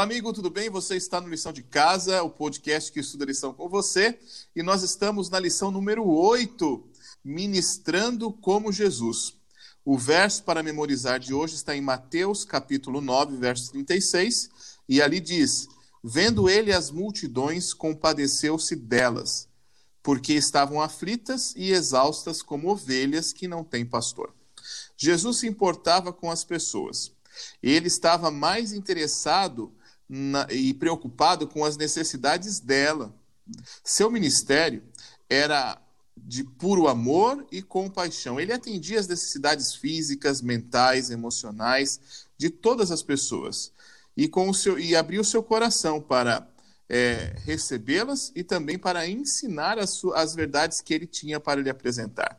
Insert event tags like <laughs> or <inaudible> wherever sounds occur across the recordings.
Olá, amigo, tudo bem? Você está no Lição de Casa, o podcast que estuda lição com você, e nós estamos na lição número 8, Ministrando como Jesus. O verso para memorizar de hoje está em Mateus, capítulo 9, verso 36, e ali diz: Vendo ele as multidões, compadeceu-se delas, porque estavam aflitas e exaustas como ovelhas que não têm pastor. Jesus se importava com as pessoas. Ele estava mais interessado na, e preocupado com as necessidades dela. Seu ministério era de puro amor e compaixão. Ele atendia as necessidades físicas, mentais, emocionais de todas as pessoas e, com o seu, e abriu seu coração para é, recebê-las e também para ensinar as, as verdades que ele tinha para lhe apresentar.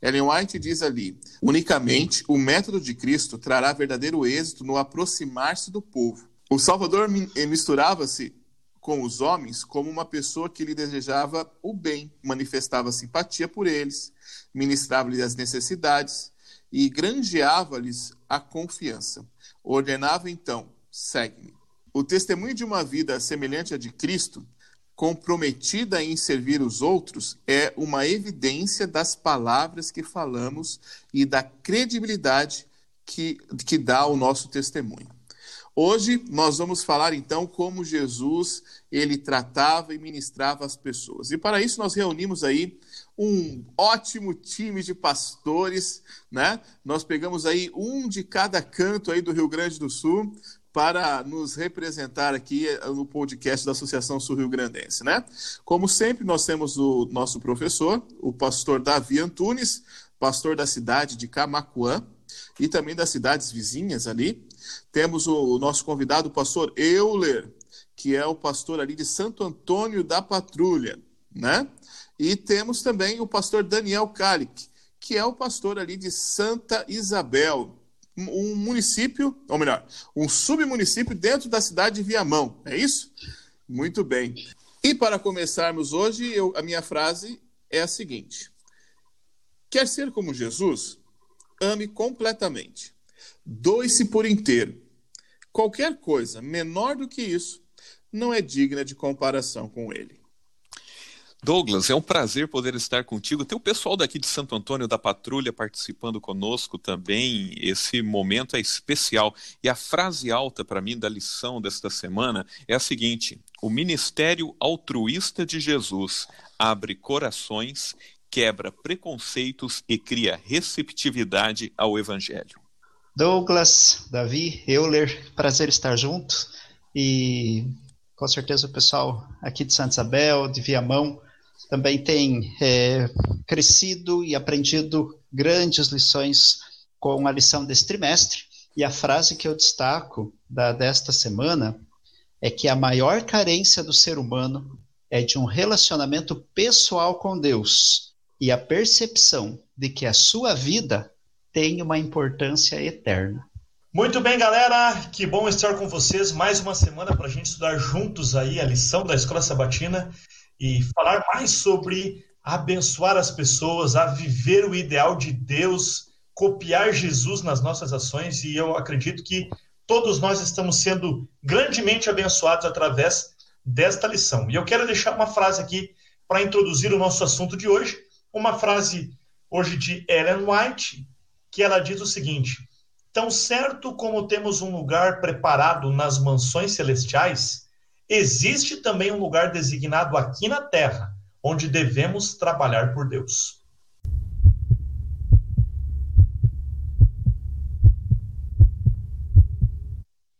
Ellen White diz ali: unicamente o método de Cristo trará verdadeiro êxito no aproximar-se do povo. O Salvador eh, misturava-se com os homens como uma pessoa que lhe desejava o bem, manifestava simpatia por eles, ministrava-lhes as necessidades e granjeava-lhes a confiança. Ordenava então: segue-me. O testemunho de uma vida semelhante à de Cristo comprometida em servir os outros é uma evidência das palavras que falamos e da credibilidade que, que dá ao nosso testemunho. Hoje nós vamos falar então como Jesus ele tratava e ministrava as pessoas. E para isso nós reunimos aí um ótimo time de pastores, né? Nós pegamos aí um de cada canto aí do Rio Grande do Sul para nos representar aqui eh, no podcast da Associação Sul Rio Grandense, né? Como sempre, nós temos o nosso professor, o pastor Davi Antunes, pastor da cidade de Camacuã e também das cidades vizinhas ali. Temos o nosso convidado, o pastor Euler, que é o pastor ali de Santo Antônio da Patrulha, né? E temos também o pastor Daniel Calic, que é o pastor ali de Santa Isabel, um município, ou melhor, um submunicípio dentro da cidade de Viamão. É isso? Muito bem. E para começarmos hoje, eu, a minha frase é a seguinte: Quer ser como Jesus? Ame completamente. Doe-se por inteiro. Qualquer coisa menor do que isso não é digna de comparação com ele. Douglas, é um prazer poder estar contigo. Tem o pessoal daqui de Santo Antônio da Patrulha participando conosco também. Esse momento é especial. E a frase alta para mim da lição desta semana é a seguinte: O ministério altruísta de Jesus abre corações, quebra preconceitos e cria receptividade ao evangelho. Douglas, Davi, Euler, prazer estar junto. E com certeza o pessoal aqui de Santa Isabel, de Viamão, também tem é, crescido e aprendido grandes lições com a lição desse trimestre. E a frase que eu destaco da, desta semana é que a maior carência do ser humano é de um relacionamento pessoal com Deus e a percepção de que a sua vida tem uma importância eterna. Muito bem, galera, que bom estar com vocês mais uma semana para a gente estudar juntos aí a lição da Escola Sabatina e falar mais sobre abençoar as pessoas, a viver o ideal de Deus, copiar Jesus nas nossas ações, e eu acredito que todos nós estamos sendo grandemente abençoados através desta lição. E eu quero deixar uma frase aqui para introduzir o nosso assunto de hoje, uma frase hoje de Ellen White, que ela diz o seguinte: Tão certo como temos um lugar preparado nas mansões celestiais, existe também um lugar designado aqui na Terra, onde devemos trabalhar por Deus.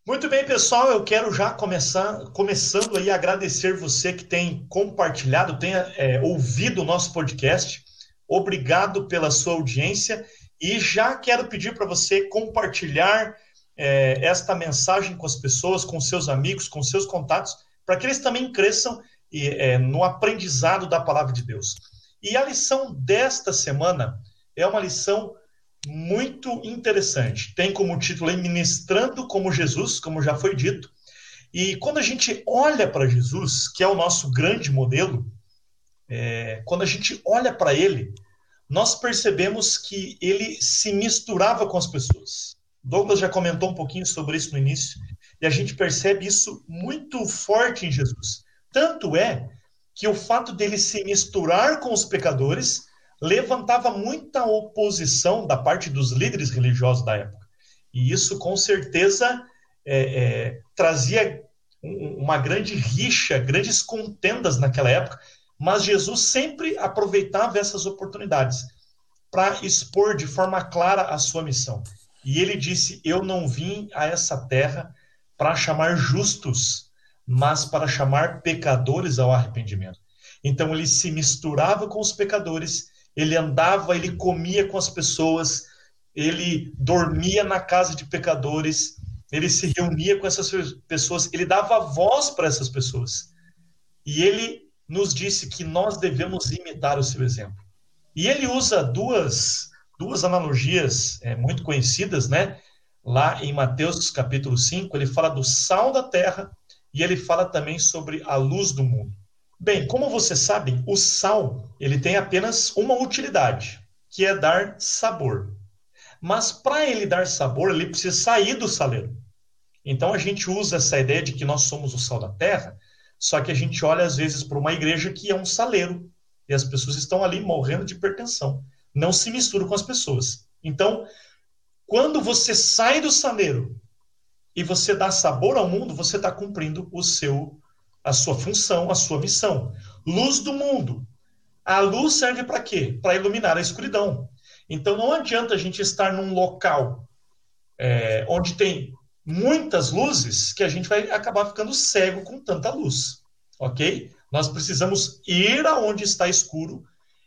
Muito bem, pessoal, eu quero já começar, começando aí agradecer você que tem compartilhado, tem é, ouvido o nosso podcast. Obrigado pela sua audiência e já quero pedir para você compartilhar é, esta mensagem com as pessoas, com seus amigos, com seus contatos, para que eles também cresçam é, no aprendizado da palavra de Deus. E a lição desta semana é uma lição muito interessante. Tem como título Ministrando como Jesus, como já foi dito. E quando a gente olha para Jesus, que é o nosso grande modelo, é, quando a gente olha para ele, nós percebemos que ele se misturava com as pessoas. Douglas já comentou um pouquinho sobre isso no início. E a gente percebe isso muito forte em Jesus. Tanto é que o fato dele se misturar com os pecadores levantava muita oposição da parte dos líderes religiosos da época. E isso, com certeza, é, é, trazia uma grande rixa, grandes contendas naquela época, mas Jesus sempre aproveitava essas oportunidades para expor de forma clara a sua missão. E ele disse: Eu não vim a essa terra para chamar justos, mas para chamar pecadores ao arrependimento. Então ele se misturava com os pecadores, ele andava, ele comia com as pessoas, ele dormia na casa de pecadores, ele se reunia com essas pessoas, ele dava voz para essas pessoas. E ele nos disse que nós devemos imitar o seu exemplo. E ele usa duas, duas analogias é, muito conhecidas, né? Lá em Mateus capítulo 5, ele fala do sal da terra e ele fala também sobre a luz do mundo. Bem, como vocês sabem, o sal ele tem apenas uma utilidade, que é dar sabor. Mas para ele dar sabor, ele precisa sair do saleiro. Então a gente usa essa ideia de que nós somos o sal da terra, só que a gente olha às vezes para uma igreja que é um saleiro e as pessoas estão ali morrendo de hipertensão. Não se mistura com as pessoas. Então, quando você sai do saleiro e você dá sabor ao mundo, você está cumprindo o seu, a sua função, a sua missão. Luz do mundo. A luz serve para quê? Para iluminar a escuridão. Então não adianta a gente estar num local é, onde tem muitas luzes que a gente vai acabar ficando cego com tanta luz, ok? Nós precisamos ir aonde está escuro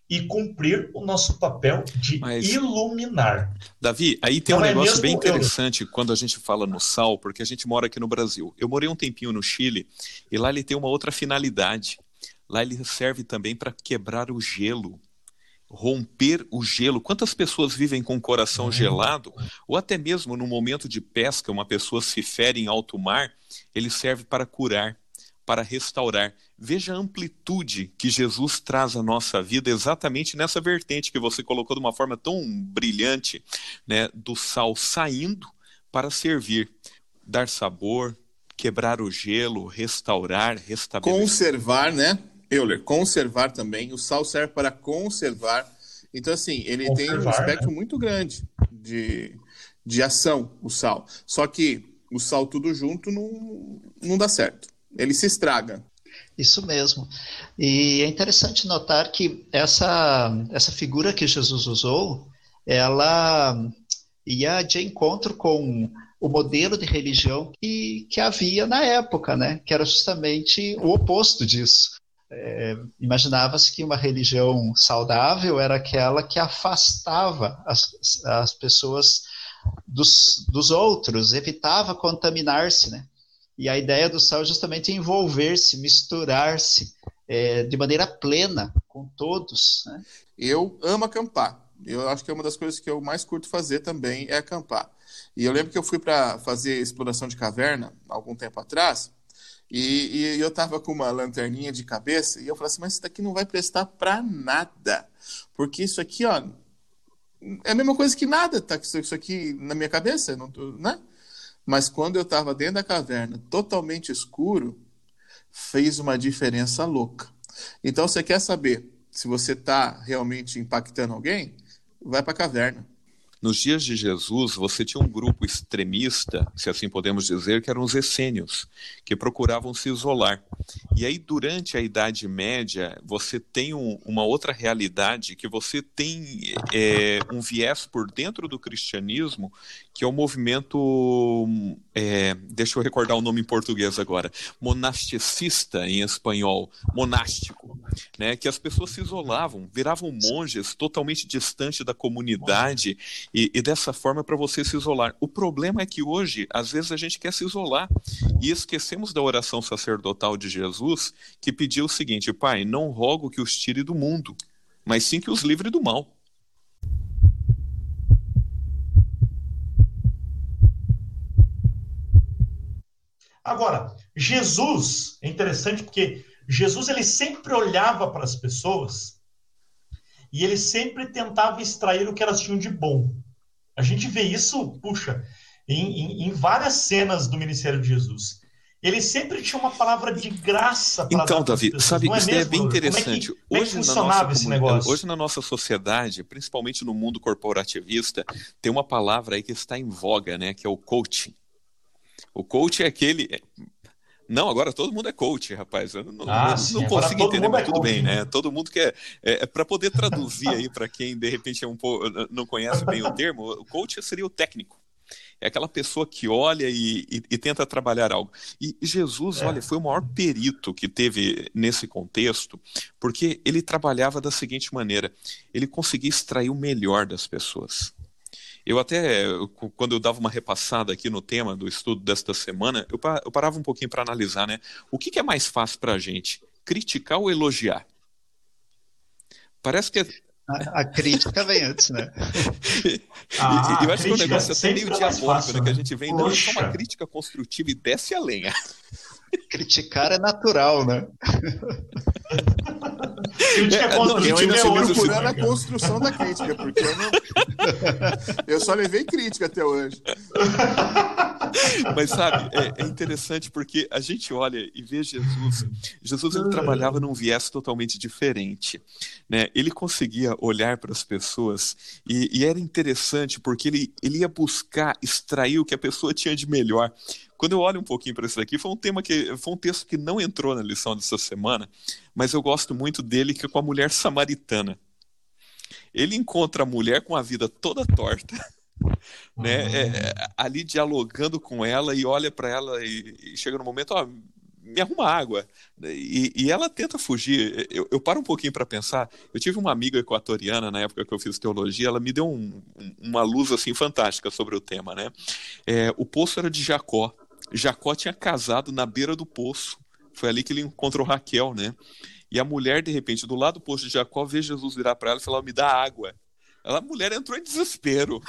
e cumprir o nosso papel de Mas, iluminar. Davi, aí tem então um é negócio bem interessante eu... quando a gente fala no sal, porque a gente mora aqui no Brasil. Eu morei um tempinho no Chile e lá ele tem uma outra finalidade. Lá ele serve também para quebrar o gelo romper o gelo. Quantas pessoas vivem com o coração uhum. gelado? Ou até mesmo no momento de pesca, uma pessoa se fere em alto mar, ele serve para curar, para restaurar. Veja a amplitude que Jesus traz à nossa vida exatamente nessa vertente que você colocou de uma forma tão brilhante, né, do sal saindo para servir, dar sabor, quebrar o gelo, restaurar, restabelecer. Conservar, né? Euler, conservar também. O sal serve para conservar. Então, assim, ele conservar, tem um aspecto né? muito grande de, de ação, o sal. Só que o sal tudo junto não, não dá certo. Ele se estraga. Isso mesmo. E é interessante notar que essa, essa figura que Jesus usou, ela ia de encontro com o modelo de religião que, que havia na época, né? que era justamente o oposto disso é, imaginava-se que uma religião saudável era aquela que afastava as, as pessoas dos, dos outros, evitava contaminar-se, né? E a ideia do sal é justamente envolver-se, misturar-se é, de maneira plena com todos. Né? Eu amo acampar. Eu acho que é uma das coisas que eu mais curto fazer também é acampar. E eu lembro que eu fui para fazer exploração de caverna algum tempo atrás. E, e, eu tava com uma lanterninha de cabeça e eu falei assim, mas isso daqui não vai prestar para nada. Porque isso aqui, ó, é a mesma coisa que nada, tá isso aqui na minha cabeça, não né? Mas quando eu estava dentro da caverna, totalmente escuro, fez uma diferença louca. Então, você quer saber se você está realmente impactando alguém? Vai para a caverna. Nos dias de Jesus, você tinha um grupo extremista, se assim podemos dizer, que eram os essênios, que procuravam se isolar. E aí, durante a Idade Média, você tem um, uma outra realidade, que você tem é, um viés por dentro do cristianismo, que é o movimento, é, deixa eu recordar o nome em português agora, monasticista em espanhol, monástico, né, que as pessoas se isolavam, viravam monges totalmente distantes da comunidade e, e dessa forma para você se isolar. O problema é que hoje, às vezes, a gente quer se isolar e esquecemos da oração sacerdotal de Jesus, que pediu o seguinte: Pai, não rogo que os tire do mundo, mas sim que os livre do mal. Agora, Jesus é interessante porque Jesus ele sempre olhava para as pessoas e ele sempre tentava extrair o que elas tinham de bom. A gente vê isso, puxa, em, em, em várias cenas do ministério de Jesus ele sempre tinha uma palavra de graça para Então, Davi, sabe, é isso é bem interessante. Como é que, como é que funcionava nossa, esse negócio? Hoje na nossa sociedade, principalmente no mundo corporativista, tem uma palavra aí que está em voga, né, que é o coaching. O coach é aquele não, agora todo mundo é coach, rapaz. Eu não, ah, não, não consigo entender, mas é tudo bem, né? Todo mundo quer. É, é para poder traduzir aí para quem de repente é um pouco, não conhece bem o termo, o coach seria o técnico. É aquela pessoa que olha e, e, e tenta trabalhar algo. E Jesus, é. olha, foi o maior perito que teve nesse contexto, porque ele trabalhava da seguinte maneira: ele conseguia extrair o melhor das pessoas. Eu até, quando eu dava uma repassada aqui no tema do estudo desta semana, eu, parava um pouquinho para analisar, né? O que, que é mais fácil para a gente? Criticar ou elogiar? Parece que é, a, a, crítica vem antes, né? Ah, <laughs> e, eu acho que o negócio é até meio diabólico, né? Que a gente vem dando só uma crítica construtiva e desce a lenha. Criticar é natural, né? <laughs> crítica é, construtiva é ouro por ano a construção da crítica, porque eu não. <laughs> eu só levei crítica até hoje. <laughs> Mas sabe, é, é, interessante porque a gente olha e vê Jesus. Jesus ele trabalhava num viés totalmente diferente. Né? Ele conseguia olhar para as pessoas e, e, era interessante porque ele, ele ia buscar extrair o que a pessoa tinha de melhor. Quando eu olho um pouquinho para isso daqui, foi um tema que foi um texto que não entrou na lição dessa semana, mas eu gosto muito dele que é com a mulher samaritana. Ele encontra a mulher com a vida toda torta <laughs> né? Uhum. É, ali dialogando com ela e olha para ela e, e, chega no momento, ó, me arruma água. E, e ela tenta fugir. Eu, eu paro um pouquinho para pensar. Eu tive uma amiga equatoriana na época que eu fiz teologia, ela me deu um, uma luz assim fantástica sobre o tema, né? É, o poço era de Jacó. Jacó tinha casado na beira do poço. Foi ali que ele encontrou Raquel, né? E a mulher, de repente, do lado do poço de Jacó, vê Jesus virar para ela e falar: Me dá água. Ela, a mulher entrou em desespero.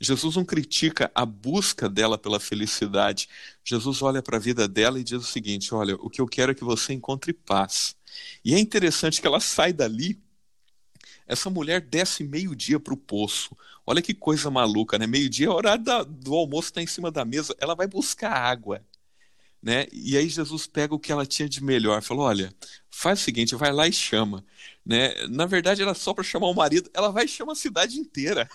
Jesus não critica a busca dela pela felicidade. Jesus olha para a vida dela e diz o seguinte: Olha, o que eu quero é que você encontre paz. E é interessante que ela sai dali. Essa mulher desce meio-dia para o poço. Olha que coisa maluca, né? Meio-dia é horário da, do almoço, está em cima da mesa. Ela vai buscar água. Né? E aí Jesus pega o que ela tinha de melhor, falou: olha, faz o seguinte, vai lá e chama. Né? Na verdade, era só para chamar o marido, ela vai e chama a cidade inteira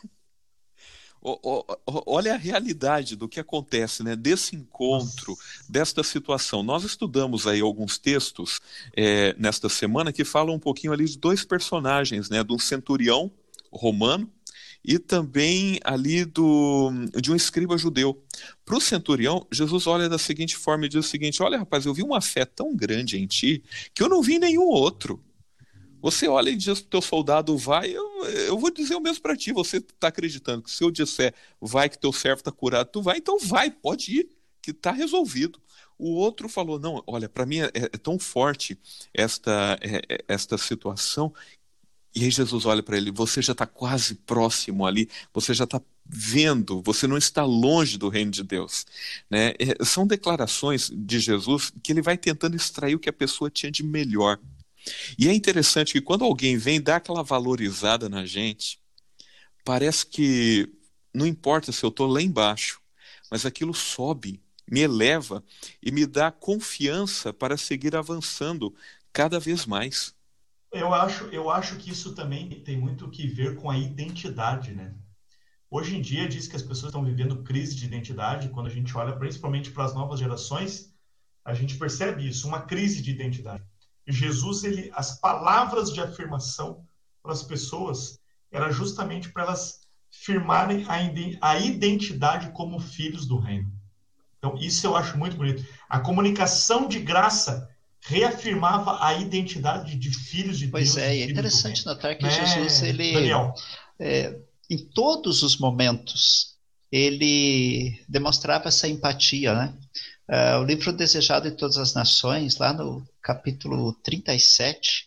olha a realidade do que acontece, né? Desse encontro, desta situação. Nós estudamos aí alguns textos é, nesta semana que falam um pouquinho ali de dois personagens, né? De um centurião romano e também ali do, de um escriba judeu. Para o centurião, Jesus olha da seguinte forma e diz o seguinte: Olha, rapaz, eu vi uma fé tão grande em ti que eu não vi nenhum outro. Você olha e diz para o teu soldado, vai, eu, eu vou dizer o mesmo para ti. Você está acreditando que se eu disser, vai que teu servo está curado, tu vai, então vai, pode ir, que está resolvido. O outro falou, não, olha, para mim é, é, tão forte esta, é, é esta situação. E aí Jesus olha para ele, você já está quase próximo ali, você já está vendo, você não está longe do reino de Deus. Né? É, são declarações de Jesus que ele vai tentando extrair o que a pessoa tinha de melhor. E é interessante que quando alguém vem dar aquela valorizada na gente, parece que não importa se eu estou lá embaixo, mas aquilo sobe, me eleva e me dá confiança para seguir avançando cada vez mais. Eu acho, eu acho que isso também tem muito que ver com a identidade, né? Hoje em dia diz que as pessoas estão vivendo crise de identidade. Quando a gente olha principalmente para as novas gerações, a gente percebe isso, uma crise de identidade. Jesus, ele, as palavras de afirmação para as pessoas era justamente para elas firmarem a, a identidade como filhos do reino. Então, isso eu acho muito bonito. A comunicação de graça reafirmava a identidade de filhos de pois Deus. Pois é, é interessante notar que é, Jesus, ele. É, em todos os momentos, ele demonstrava essa empatia, né? Uh, o livro Desejado de Todas as Nações, lá no capítulo 37,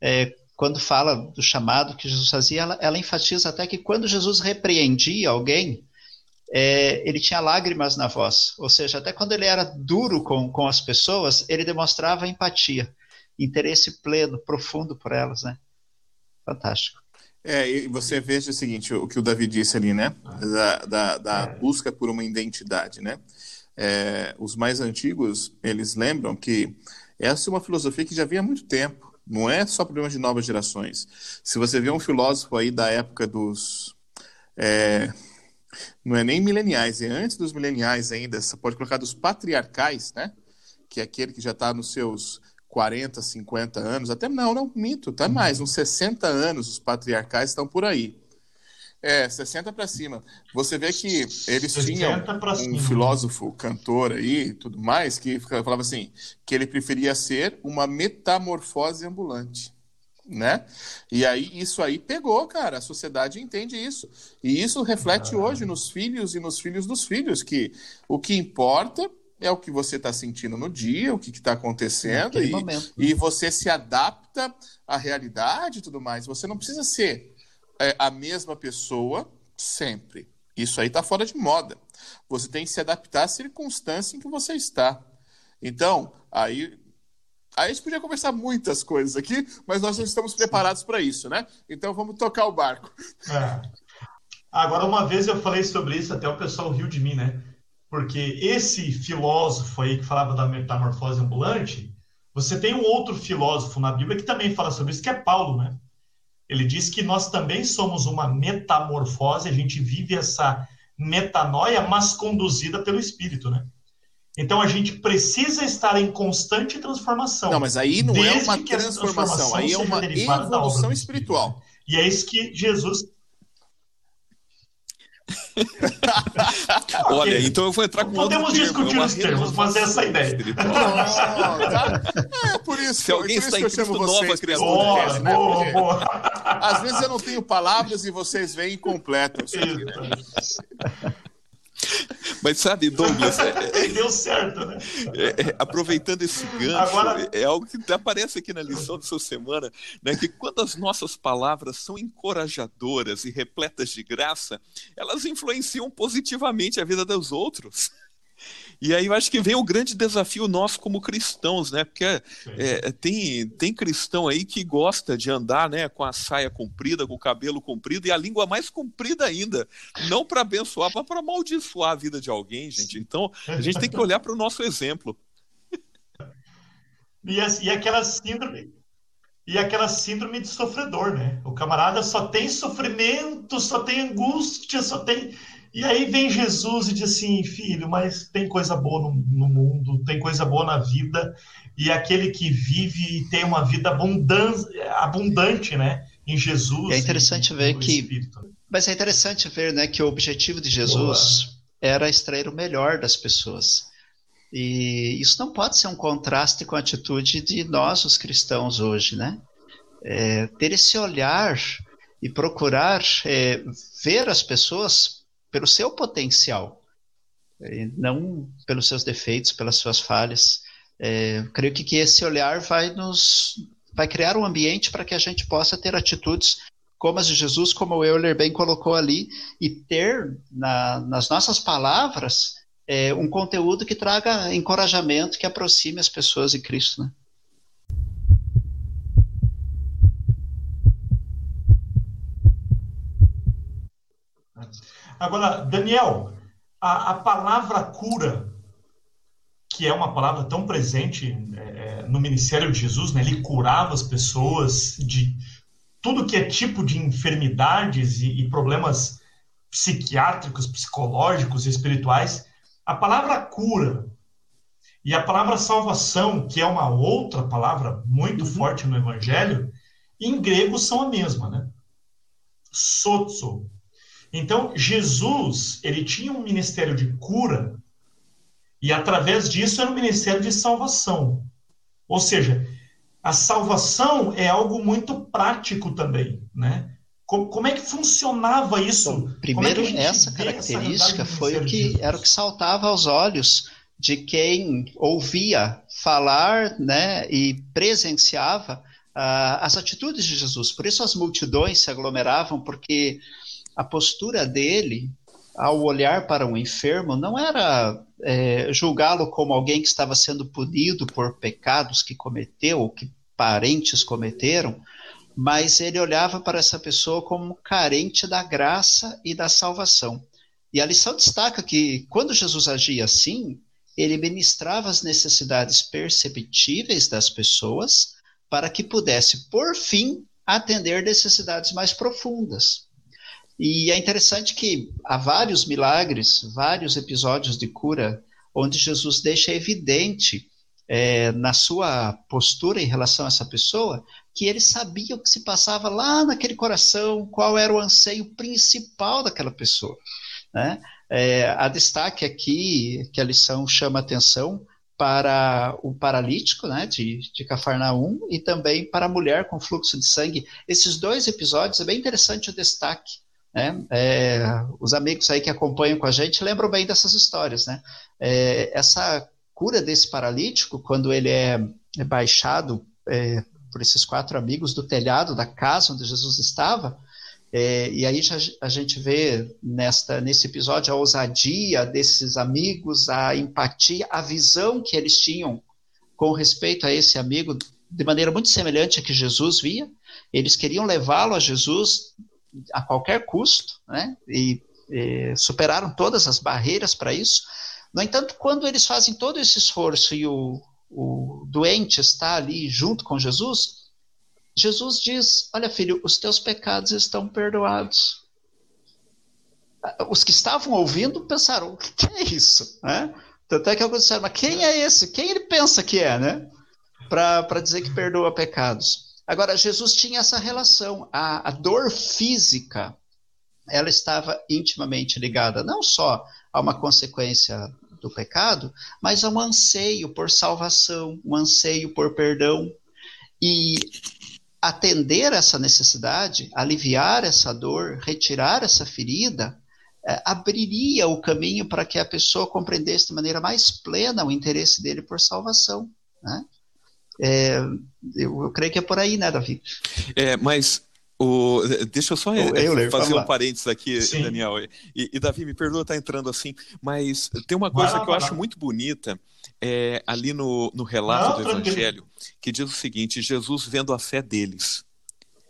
é, quando fala do chamado que Jesus fazia, ela, ela enfatiza até que quando Jesus repreendia alguém, é, ele tinha lágrimas na voz. Ou seja, até quando ele era duro com, com as pessoas, ele demonstrava empatia, interesse pleno, profundo por elas, né? Fantástico. É, e você veja o seguinte, o que o Davi disse ali, né? Da, da, da é. busca por uma identidade, né? É, os mais antigos, eles lembram que essa é uma filosofia que já vinha há muito tempo. Não é só problema de novas gerações. Se você vê um filósofo aí da época dos... É, não é nem mileniais, é antes dos mileniais ainda, você pode colocar dos patriarcais, né? Que é aquele que já está nos seus 40, 50 anos, até não, não, mito, tá mais, uns 60 anos os patriarcais estão por aí. É, 60 para cima. Você vê que eles tinham um filósofo, cantor aí, tudo mais, que falava assim, que ele preferia ser uma metamorfose ambulante, né? E aí isso aí pegou, cara. A sociedade entende isso. E isso reflete ah. hoje nos filhos e nos filhos dos filhos que o que importa é o que você está sentindo no dia, o que está acontecendo, e, e, você se adapta à realidade e tudo mais. Você não precisa ser é, a mesma pessoa sempre. Isso aí está fora de moda. Você tem que se adaptar à circunstância em que você está. Então, aí. Aí a gente podia conversar muitas coisas aqui, mas nós não estamos preparados para isso, né? Então vamos tocar o barco. É. Agora, uma vez eu falei sobre isso, até o pessoal riu de mim, né? Porque esse filósofo aí que falava da metamorfose ambulante, você tem um outro filósofo na Bíblia que também fala sobre isso, que é Paulo, né? Ele diz que nós também somos uma metamorfose, a gente vive essa metanoia, mas conduzida pelo Espírito, né? Então a gente precisa estar em constante transformação. Não, mas aí não é uma transformação, aí é uma evolução espiritual. E é isso que Jesus <laughs> Olha, então eu vou entrar com Podemos outro discutir termo, os termos, mas essa é a ideia. <laughs> é por isso, Se alguém está em Cristo, nova criatura. Boa, né? boa, boa. Às vezes eu não tenho palavras e vocês vêm e completam isso aqui, né? <laughs> Mas sabe, Douglas. É, é, <laughs> Deu certo, né? É, é, aproveitando esse gancho, Agora... é algo que aparece aqui na lição dessa semana, né? Que quando as nossas palavras são encorajadoras e repletas de graça, elas influenciam positivamente a vida dos outros. E aí eu acho que vem o grande desafio nosso como cristãos, né? Porque é, tem, tem cristão aí que gosta de andar né, com a saia comprida, com o cabelo comprido e a língua mais comprida ainda. Não para abençoar, mas para amaldiçoar a vida de alguém, gente. Então a gente tem que olhar para o nosso exemplo. E, e aquela síndrome. E aquela síndrome de sofredor, né? O camarada só tem sofrimento, só tem angústia, só tem e aí vem Jesus e diz assim, filho, mas tem coisa boa no, no mundo, tem coisa boa na vida, e aquele que vive e tem uma vida abundante, abundante né, em Jesus. É interessante ver que, Espírito. mas é interessante ver, né, que o objetivo de Jesus boa. era extrair o melhor das pessoas. E isso não pode ser um contraste com a atitude de nós, os cristãos, hoje, né? É, ter esse olhar e procurar é, ver as pessoas pelo seu potencial, não pelos seus defeitos, pelas suas falhas. É, creio que, que esse olhar vai nos vai criar um ambiente para que a gente possa ter atitudes como as de Jesus, como o Euler bem colocou ali, e ter na, nas nossas palavras é, um conteúdo que traga encorajamento, que aproxime as pessoas de Cristo. Né? Agora, Daniel, a, a palavra cura, que é uma palavra tão presente é, é, no ministério de Jesus, né? ele curava as pessoas de tudo que é tipo de enfermidades e, e problemas psiquiátricos, psicológicos e espirituais. A palavra cura e a palavra salvação, que é uma outra palavra muito uhum. forte no Evangelho, em grego são a mesma, né? Sotso, então, Jesus, ele tinha um ministério de cura e através disso era um ministério de salvação. Ou seja, a salvação é algo muito prático também, né? Como, como é que funcionava isso? É primeiro, é essa característica essa foi o que era o que saltava aos olhos de quem ouvia falar, né, e presenciava uh, as atitudes de Jesus. Por isso as multidões se aglomeravam, porque a postura dele ao olhar para um enfermo não era é, julgá-lo como alguém que estava sendo punido por pecados que cometeu ou que parentes cometeram, mas ele olhava para essa pessoa como carente da graça e da salvação. E a lição destaca que quando Jesus agia assim, ele ministrava as necessidades perceptíveis das pessoas para que pudesse, por fim, atender necessidades mais profundas. E é interessante que há vários milagres, vários episódios de cura, onde Jesus deixa evidente é, na sua postura em relação a essa pessoa que ele sabia o que se passava lá naquele coração, qual era o anseio principal daquela pessoa. Né? É, a destaque aqui que a lição chama atenção para o paralítico né, de, de Cafarnaum e também para a mulher com fluxo de sangue. Esses dois episódios é bem interessante o destaque. Né? É, os amigos aí que acompanham com a gente lembram bem dessas histórias. Né? É, essa cura desse paralítico, quando ele é, baixado é, por esses quatro amigos do telhado da casa onde Jesus estava, é, e aí já, a gente vê nesta, nesse episódio a ousadia desses amigos, a empatia, a visão que eles tinham com respeito a esse amigo, de maneira muito semelhante a que Jesus via. Eles queriam levá-lo a Jesus a qualquer custo, né? E, e superaram todas as barreiras para isso. No entanto, quando eles fazem todo esse esforço e o, o doente está ali junto com Jesus, Jesus diz: Olha, filho, os teus pecados estão perdoados. Os que estavam ouvindo pensaram: O que é isso? Né? Tanto é que alguns disseram: Mas quem é esse? Quem ele pensa que é, né? Para dizer que perdoa pecados. Agora, Jesus tinha essa relação. A, a dor física, ela estava intimamente ligada não só a uma consequência do pecado, mas a um anseio por salvação, um anseio por perdão. E atender essa necessidade, aliviar essa dor, retirar essa ferida, é, abriria o caminho para que a pessoa compreendesse de maneira mais plena o interesse dele por salvação. Né? É, eu, eu, creio que é por aí, né, Davi? É, mas o, deixa eu só eu, eu fazer um parênteses aqui, Sim. Daniel. E, e, Davi, me perdoa estar entrando assim, mas tem uma coisa que eu acho muito bonita é, ali no, no relato Não, do Evangelho, que diz o seguinte: Jesus vendo a fé deles.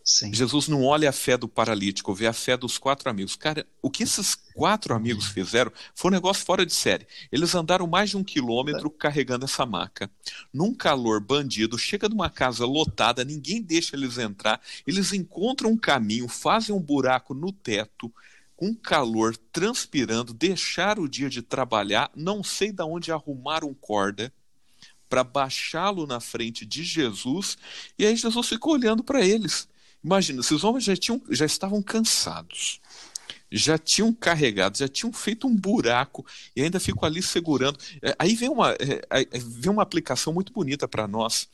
Sim. Jesus não olha a fé do paralítico, vê a fé dos quatro amigos. Cara, o que esses quatro amigos fizeram foi um negócio fora de série. Eles andaram mais de um quilômetro carregando essa maca. Num calor bandido, chega numa casa lotada, ninguém deixa eles entrar. Eles encontram um caminho, fazem um buraco no teto, com calor, transpirando, deixaram o dia de trabalhar, não sei de onde arrumaram corda para baixá-lo na frente de Jesus, e aí Jesus ficou olhando para eles. Imagina, esses homens já, tinham, já estavam cansados, já tinham carregado, já tinham feito um buraco e ainda ficam ali segurando. É, aí vem uma, é, é, vem uma aplicação muito bonita para nós.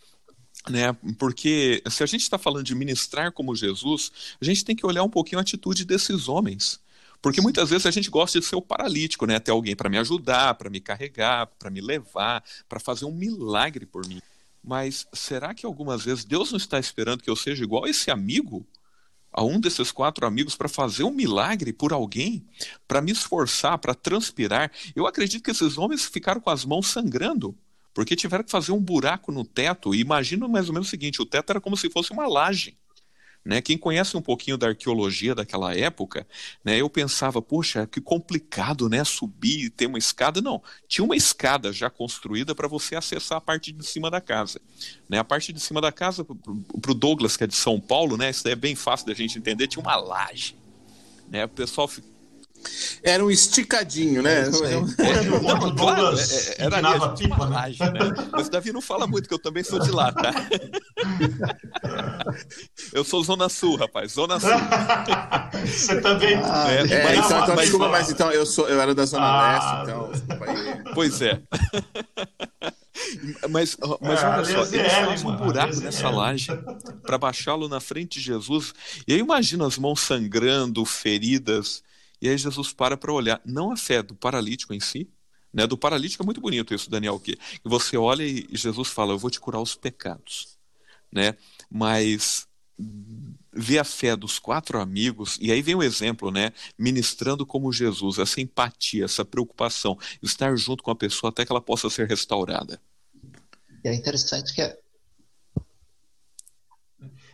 Né? Porque se a gente está falando de ministrar como Jesus, a gente tem que olhar um pouquinho a atitude desses homens. Porque muitas vezes a gente gosta de ser o paralítico, né? Ter alguém para me ajudar, para me carregar, para me levar, para fazer um milagre por mim. Mas será que algumas vezes Deus não está esperando que eu seja igual a esse amigo? A um desses quatro amigos para fazer um milagre por alguém, para me esforçar, para transpirar. Eu acredito que esses homens ficaram com as mãos sangrando, porque tiveram que fazer um buraco no teto. E imagina mais ou menos o seguinte: o teto era como se fosse uma laje. Né? Quem conhece um pouquinho da arqueologia daquela época, né, eu pensava, poxa, que complicado né, subir e ter uma escada. Não, tinha uma escada já construída para você acessar a parte de cima da casa. Né? A parte de cima da casa, para o Douglas, que é de São Paulo, né, isso é bem fácil da gente entender, tinha uma laje. Né? O pessoal era um esticadinho, né? É, claro, é, <laughs> era ali, a pipa, né? né? Mas Davi não fala muito, que eu também sou de lá, tá? <laughs> eu sou Zona Sul, rapaz, Zona Sul. <laughs> Você também. Ah, é, é, mas, então, então, mas, desculpa, mas então eu, sou, eu era da Zona ah, Leste, então. Pois é. Mas, mas é, olha só, eles fazem um buraco nessa laje para baixá-lo na frente de Jesus. E aí imagina as mãos sangrando, feridas. E aí Jesus para para olhar, não a fé do paralítico em si, né? Do paralítico é muito bonito isso, Daniel, que você olha e Jesus fala, eu vou te curar os pecados, né? Mas vê a fé dos quatro amigos, e aí vem o exemplo, né? Ministrando como Jesus, essa empatia, essa preocupação, estar junto com a pessoa até que ela possa ser restaurada. É interessante que é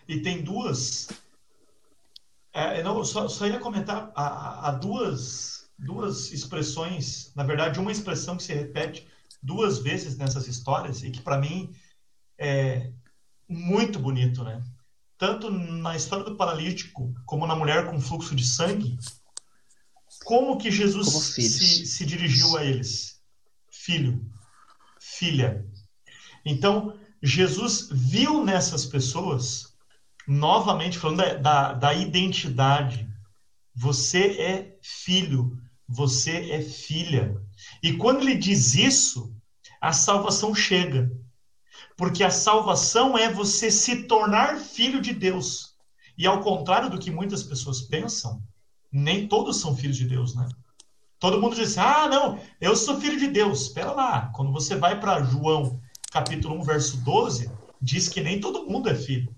E tem duas. É, não, só, só ia comentar a, duas, duas expressões, na verdade, uma expressão que se repete duas vezes nessas histórias e que para mim é muito bonito, né? Tanto na história do paralítico como na mulher com fluxo de sangue, como que Jesus como se, se dirigiu a eles? Filho, filha. Então, Jesus viu nessas pessoas, novamente falando da, da, da identidade, você é filho, você é filha. E quando ele diz isso, a salvação chega. Porque a salvação é você se tornar filho de Deus. E ao contrário do que muitas pessoas pensam, nem todos são filhos de Deus, né? Todo mundo diz assim, ah, não, eu sou filho de Deus. Espera lá, quando você vai para João, capítulo 1, verso 12, diz que nem todo mundo é filho.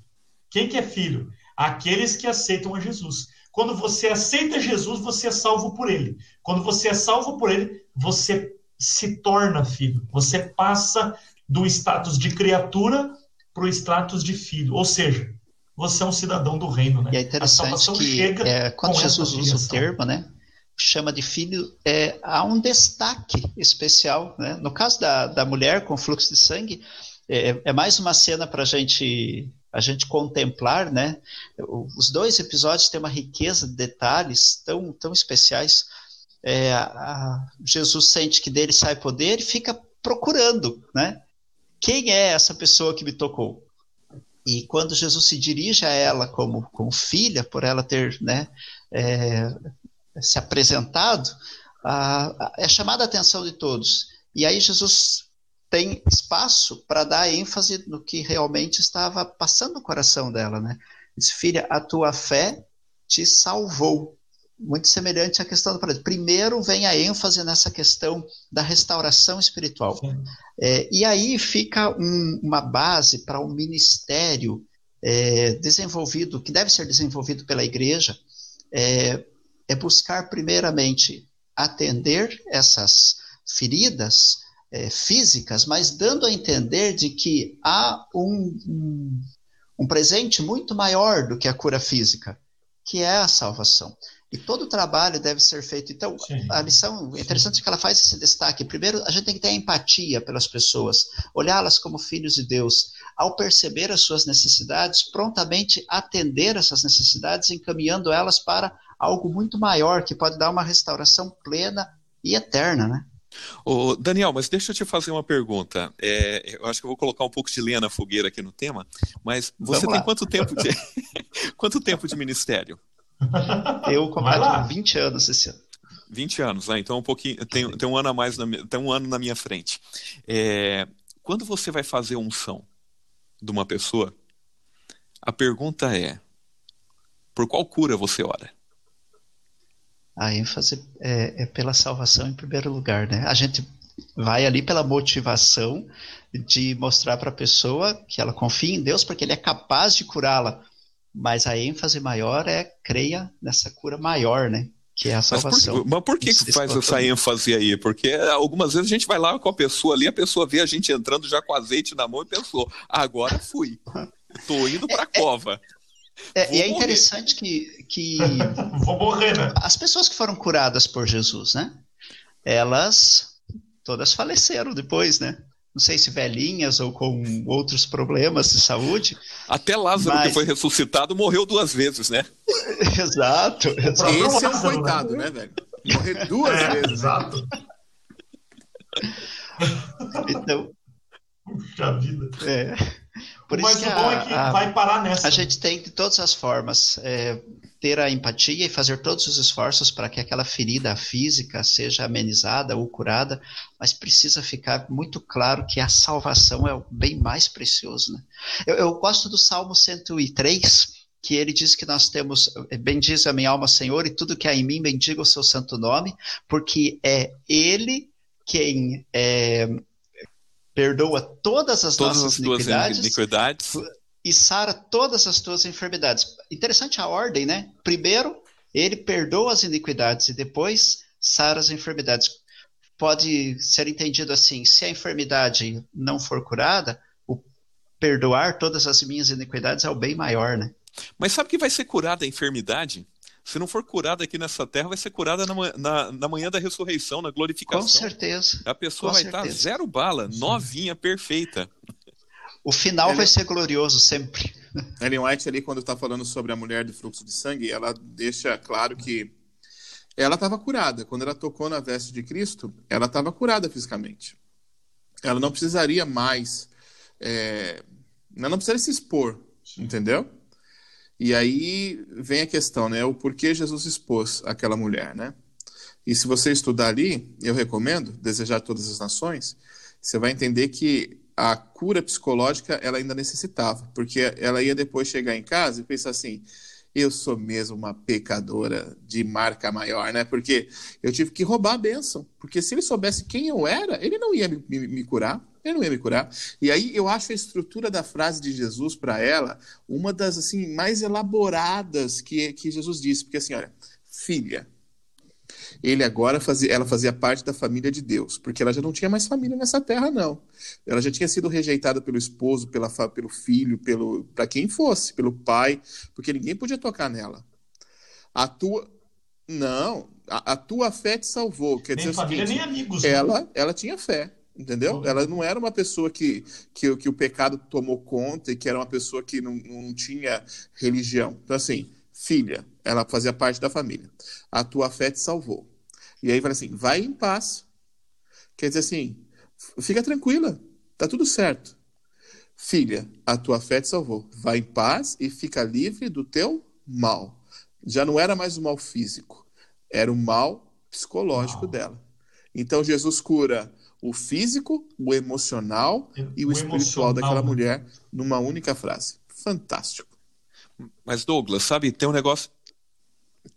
Quem que é filho? Aqueles que aceitam a Jesus. Quando você aceita Jesus, você é salvo por ele. Quando você é salvo por ele, você se torna filho. Você passa do status de criatura para o status de filho. Ou seja, você é um cidadão do reino, né? E é interessante que é, quando Jesus usa o termo, né? Chama de filho, é, há um destaque especial, né? No caso da, da mulher com fluxo de sangue, é, é mais uma cena para a gente a gente contemplar, né? Os dois episódios têm uma riqueza de detalhes tão, tão especiais. É, a, Jesus sente que dele sai poder e fica procurando, né? Quem é essa pessoa que me tocou? E quando Jesus se dirige a ela como, como filha, por ela ter né, é, se apresentado, a, a, é chamada a atenção de todos. E aí Jesus tem espaço para dar ênfase no que realmente estava passando no coração dela, né? Diz, filha, a tua fé te salvou. Muito semelhante à questão do paraíso. Primeiro vem a ênfase nessa questão da restauração espiritual. É, e aí fica um, uma base para um ministério é, desenvolvido, que deve ser desenvolvido pela igreja, é, é buscar primeiramente atender essas feridas é, físicas, mas dando a entender de que há um, um, um presente muito maior do que a cura física, que é a salvação. E todo o trabalho deve ser feito. Então, Sim. a lição, é interessante Sim. que ela faz esse destaque. Primeiro, a gente tem que ter empatia pelas pessoas, olhá-las como filhos de Deus. Ao perceber as suas necessidades, prontamente atender essas necessidades, encaminhando elas para algo muito maior, que pode dar uma restauração plena e eterna, né? Ô, Daniel, mas deixa eu te fazer uma pergunta. É, eu acho que eu vou colocar um pouco de lenha na fogueira aqui no tema, mas você tem quanto tempo de <laughs> quanto tempo de ministério? Eu completo 20 anos esse ano. 20 anos, né? Então um pouquinho tem, tem um ano a mais, na, tem um ano na minha frente. É, quando você vai fazer unção de uma pessoa, a pergunta é: por qual cura você ora? A ênfase é, é, pela salvação em primeiro lugar, né? A gente vai ali pela motivação de mostrar para a pessoa que ela confia em Deus porque ele é capaz de curá-la, mas a ênfase maior é creia nessa cura maior, né? Que é a salvação. Mas por, mas por que, que faz essa ênfase aí? Porque algumas vezes a gente vai lá com a pessoa ali, a pessoa vê a gente entrando já com azeite na mão e pensou: agora fui. Tô indo para a é, é, cova. É, e é interessante que, que <laughs> Vou morrer, né? as pessoas que foram curadas por Jesus, né? Elas todas faleceram depois, né? Não sei se velhinhas ou com outros problemas de saúde. Até Lázaro, mas... que foi ressuscitado, morreu duas vezes, né? <laughs> exato, exato. Esse é um coitado, né, velho? Morrer duas é, vezes. Exato. Então. Puxa vida. É. Por Mas isso o bom a, é que a, vai parar nessa. A gente tem de todas as formas é, ter a empatia e fazer todos os esforços para que aquela ferida física seja amenizada ou curada, mas precisa ficar muito claro que a salvação é o bem mais precioso. Né? Eu, eu gosto do Salmo 103, que ele diz que nós temos, bendize a minha alma, Senhor, e tudo que há em mim, bendiga o seu santo nome, porque é Ele quem é, perdoa todas as todas nossas as iniquidades, iniquidades e sara todas as tuas enfermidades. Interessante a ordem, né? Primeiro, ele perdoa as iniquidades e depois sara as enfermidades. Pode ser entendido assim: se a enfermidade não for curada, o perdoar todas as minhas iniquidades é o bem maior, né? Mas sabe que vai ser curada a enfermidade? Se não for curada aqui nessa terra, vai ser curada na, na, na manhã da ressurreição, na glorificação. Com certeza. A pessoa Com vai certeza. estar zero bala, novinha, perfeita. O final vai ser glorioso sempre. <laughs> Ellen White ali, quando está falando sobre a mulher do fluxo de sangue, ela deixa claro que ela estava curada. Quando ela tocou na veste de Cristo, ela estava curada fisicamente. Ela não precisaria mais, é, ela não precisaria se expor, entendeu? E aí vem a questão, né? O porquê Jesus expôs aquela mulher, né? E se você estudar ali, eu recomendo, Desejar Todas as Nações, você vai entender que a cura psicológica ela ainda necessitava, porque ela ia depois chegar em casa e pensar assim: eu sou mesmo uma pecadora de marca maior, né? Porque eu tive que roubar a bênção. Porque se ele soubesse quem eu era, ele não ia me, me- me curar. Ele não ia me curar. E aí eu acho a estrutura da frase de Jesus para ela uma das assim mais elaboradas que, que Jesus disse. Porque assim, olha, filha, ele agora fazia, ela fazia parte da família de Deus, porque ela já não tinha mais família nessa terra, não. Ela já tinha sido rejeitada pelo esposo, pela, pelo filho, pelo para quem fosse, pelo pai, porque ninguém podia tocar nela. A tua não, a, a tua fé te salvou. Quer Nem dizer família, seguinte, nem amigos. né? ela, ela tinha fé, entendeu? Uhum. Ela não era uma pessoa que, que, que o pecado tomou conta e que era uma pessoa que não, não tinha religião. Então, assim, filha, ela fazia parte da família. A tua fé te salvou. E aí fala assim, vai em paz. Quer dizer assim, fica tranquila, tá tudo certo. Filha, a tua fé te salvou. Vai em paz e fica livre do teu mal. Já não era mais o mal físico, era o mal psicológico Mal. dela. Então Jesus cura o físico, o emocional e o, espiritual emocional, daquela né? mulher numa única frase. Fantástico. Mas, Douglas, sabe, tem um negócio.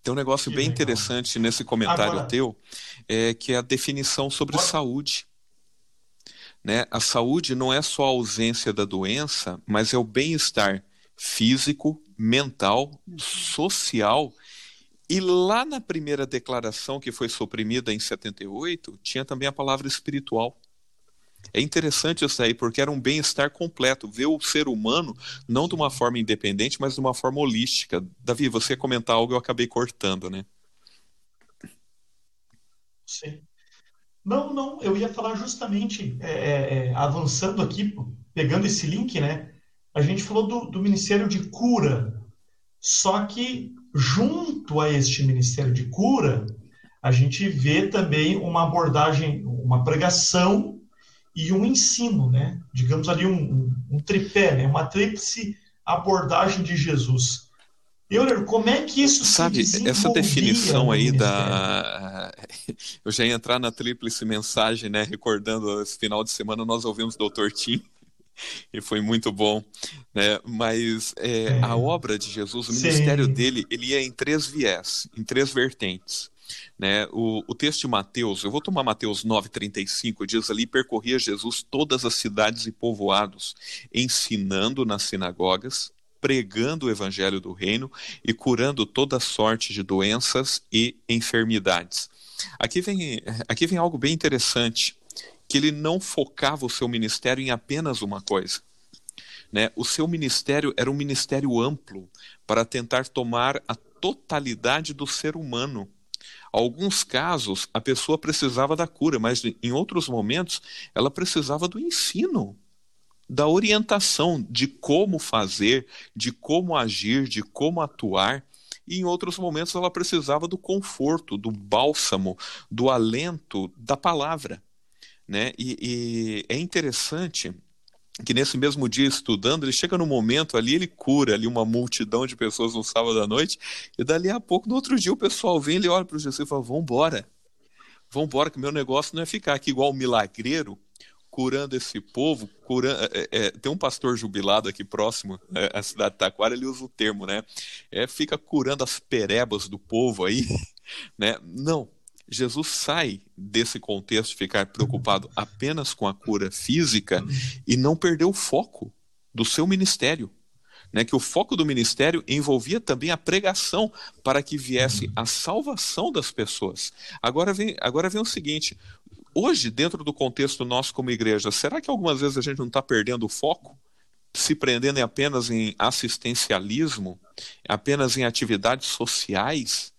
Tem um negócio Que bem legal. interessante nesse comentário Agora- teu, é, que é a definição sobre Agora- saúde. Né? A saúde não é só a ausência da doença, mas é o bem-estar físico, mental, social. E lá na primeira declaração, que foi suprimida em 78, tinha também a palavra espiritual. É interessante isso aí, porque era um bem-estar completo, ver o ser humano não de uma forma independente, mas de uma forma holística. Davi, você ia comentar algo eu acabei cortando, né? Sim. Não, não, eu ia falar justamente, é, é, é, avançando aqui, pegando esse link, né? A gente falou do, do Ministério de Cura, só que junto a este Ministério de Cura, a gente vê também uma abordagem, uma pregação e um ensino, né? Digamos ali um, um, um tripé, né? Uma tríplice abordagem de Jesus. Euler, como é que isso Sabe, se essa definição aí da. <laughs> Eu já ia entrar na tríplice mensagem, né? Recordando esse final de semana nós ouvimos o Dr. Tim. <laughs> E foi muito bom, né? Mas é, É. a obra de Jesus, o Sim. ministério dele, ele ia em três viés, em três vertentes. Né? O, o texto de Mateus, eu vou tomar Mateus 9,35, diz ali: percorria Jesus todas as cidades e povoados, ensinando nas sinagogas, pregando o evangelho do reino e curando toda sorte de doenças e enfermidades. Aqui vem, aqui vem algo bem interessante, que ele não focava o seu ministério em apenas uma coisa. Né? O seu ministério era um ministério amplo para tentar tomar a totalidade do ser humano. Alguns casos a pessoa precisava da cura, mas em outros momentos ela precisava do ensino, da orientação de como fazer, de como agir, de como atuar. E em outros momentos ela precisava do conforto, do bálsamo, do alento da palavra. Né? E, e é interessante que nesse mesmo dia estudando, ele chega no momento ali, ele cura ali uma multidão de pessoas no sábado à noite, e dali a pouco, no outro dia, o pessoal vem, ele olha para Jesus e fala, vambora, vambora, que meu negócio não é ficar aqui igual um milagreiro, curando esse povo, curando, é, é, tem um pastor jubilado aqui próximo, é, a cidade de Taquara, ele usa o termo, né, é, fica curando as perebas do povo aí, <laughs> né, não, Jesus sai desse contexto de ficar preocupado apenas com a cura física e não perder o foco do seu ministério. Né, que o foco do ministério envolvia também a pregação para que viesse a salvação das pessoas. Agora vem, agora vem o seguinte: hoje, dentro do contexto nosso como igreja, será que algumas vezes a gente não está perdendo o foco? se prendendo apenas em assistencialismo, apenas em atividades sociais,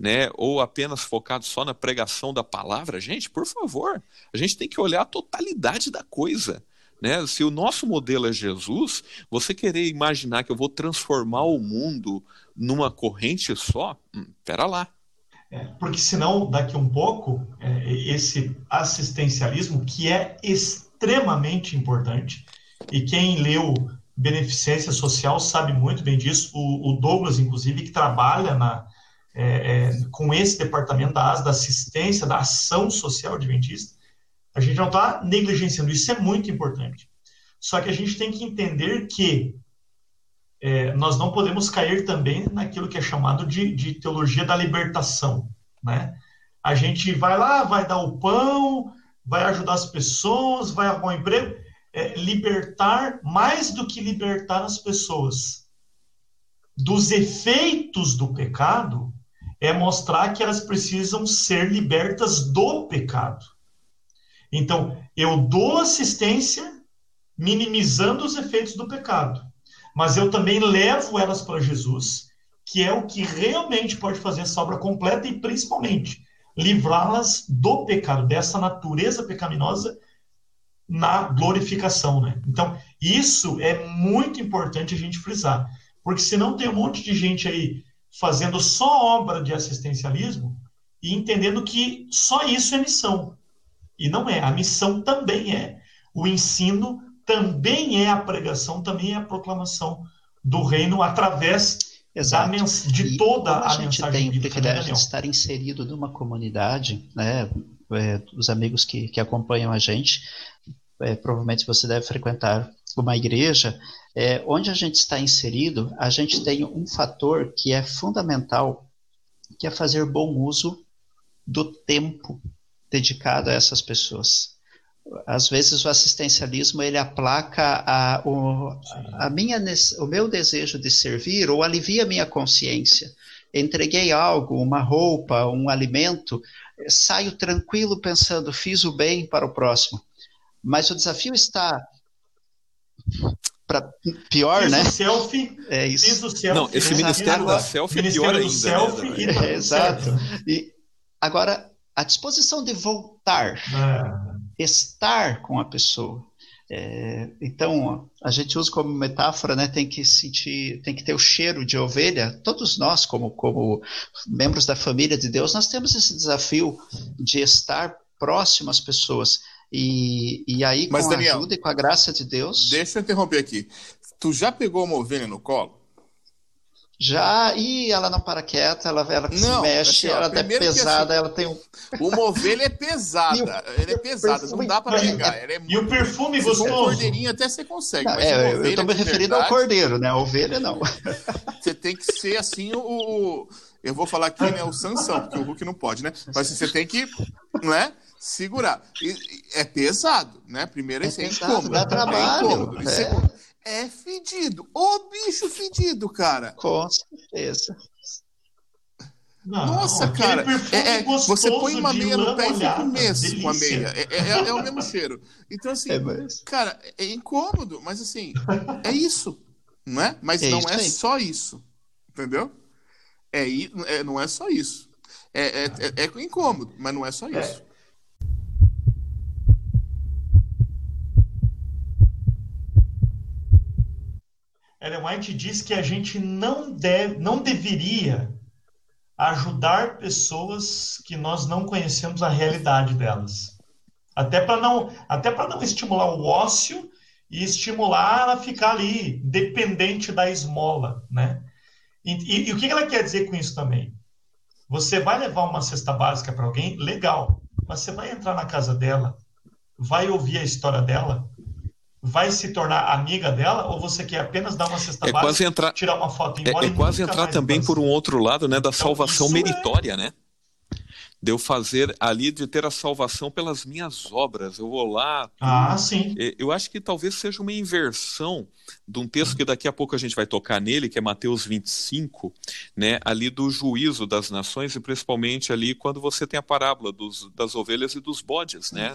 né, ou apenas focado só na pregação da palavra, gente, por favor, a gente tem que olhar a totalidade da coisa. Né? Se o nosso modelo é Jesus, você querer imaginar que eu vou transformar o mundo numa corrente só, hum, pera lá. É, porque senão, daqui um pouco, é, esse assistencialismo, que é extremamente importante, e quem leu Beneficência Social sabe muito bem disso, o, o Douglas, inclusive, que trabalha na, é, é, com esse departamento da AS, da assistência, da ação social adventista, a gente não está negligenciando, isso é muito importante. Só que a gente tem que entender que é, nós não podemos cair também naquilo que é chamado de, de teologia da libertação. Né? A gente vai lá, vai dar o pão, vai ajudar as pessoas, vai arrumar um emprego. É, libertar mais do que libertar as pessoas dos efeitos do pecado é mostrar que elas precisam ser libertas do pecado. Então, eu dou assistência minimizando os efeitos do pecado, mas eu também levo elas para Jesus, que é o que realmente pode fazer essa obra completa e principalmente livrá-las do pecado, dessa natureza pecaminosa na glorificação, né? Então, isso é muito importante a gente frisar, porque senão tem um monte de gente aí fazendo só obra de assistencialismo e entendendo que só isso é missão. E não é. A missão também é. O ensino também é a pregação, também é a proclamação do reino através Exato. de toda a, a gente tem o privilégio de estar inserido numa comunidade, né? É, os amigos que, que acompanham a gente, é, provavelmente você deve frequentar uma igreja, é, onde a gente está inserido, a gente tem um fator que é fundamental, que é fazer bom uso do tempo dedicado a essas pessoas. Às vezes o assistencialismo ele aplaca a, o, a minha, o meu desejo de servir ou alivia a minha consciência. Entreguei algo, uma roupa, um alimento, saio tranquilo pensando, fiz o bem para o próximo. Mas o desafio está para pior, fiz né? O selfie, é isso. Fiz o selfie, Não, esse ministério da selfie é pior ainda. Selfie né? é, exato. E agora a disposição de voltar, é. estar com a pessoa. É, então, a gente usa como metáfora, né, tem que sentir, tem que ter o cheiro de ovelha. Todos nós, como, como membros da família de Deus, nós temos esse desafio de estar próximo às pessoas. E, e aí, com Mas, Daniel, a ajuda e com a graça de Deus. Deixa eu interromper aqui. Tu já pegou uma ovelha no colo? Já, e ela não para quieta, ela, ela não, se mexe, assim, ó, ela é pesada, assim, ela tem um. Uma ovelha é <laughs> pesada, ela é pesada, não dá para pegar. É, é e o perfume gostoso. Um cordeirinho até você consegue. Não, é, eu estou me referindo verdade, ao cordeiro, né? A ovelha não. <laughs> Você tem que ser assim o. Eu vou falar aqui, né? O Sansão, porque o Hulk não pode, né? Mas você tem que, não é? Segurar. E, é pesado, né? Primeiro, é, é incômodo. Dá trabalho. É incômodo. É é fedido. Ô bicho fedido, cara. Com certeza. Não, Nossa, cara. É, é, você põe uma meia no pé e fica um mês delícia. com a meia. É, é, é, é, o mesmo cheiro. Então, assim, é cara, é incômodo, mas assim, é isso. Não é? Mas não é só isso. Entendeu? É, não é só isso. É, é, incômodo, mas não é só isso. Ellen White diz que a gente não, deve, não deveria ajudar pessoas que nós não conhecemos a realidade delas. Até para não, até para não estimular o ócio e estimular ela a ficar ali dependente da esmola, né? E, e, e o que ela quer dizer com isso também? Você vai levar uma cesta básica para alguém, legal, mas você vai entrar na casa dela, vai ouvir a história dela, vai se tornar amiga dela ou você quer apenas dar uma cesta é básica, entrar, tirar uma foto e embora? É, é quase entrar também por um outro lado, né, da então, salvação é meritória, é... né? De eu fazer ali, de ter a salvação pelas minhas obras. Eu vou lá. Ah, sim. Eu acho que talvez seja uma inversão de um texto que daqui a pouco a gente vai tocar nele, que é Mateus 25, né? Ali do juízo das nações, e principalmente ali quando você tem a parábola dos, das ovelhas e dos bodes, né?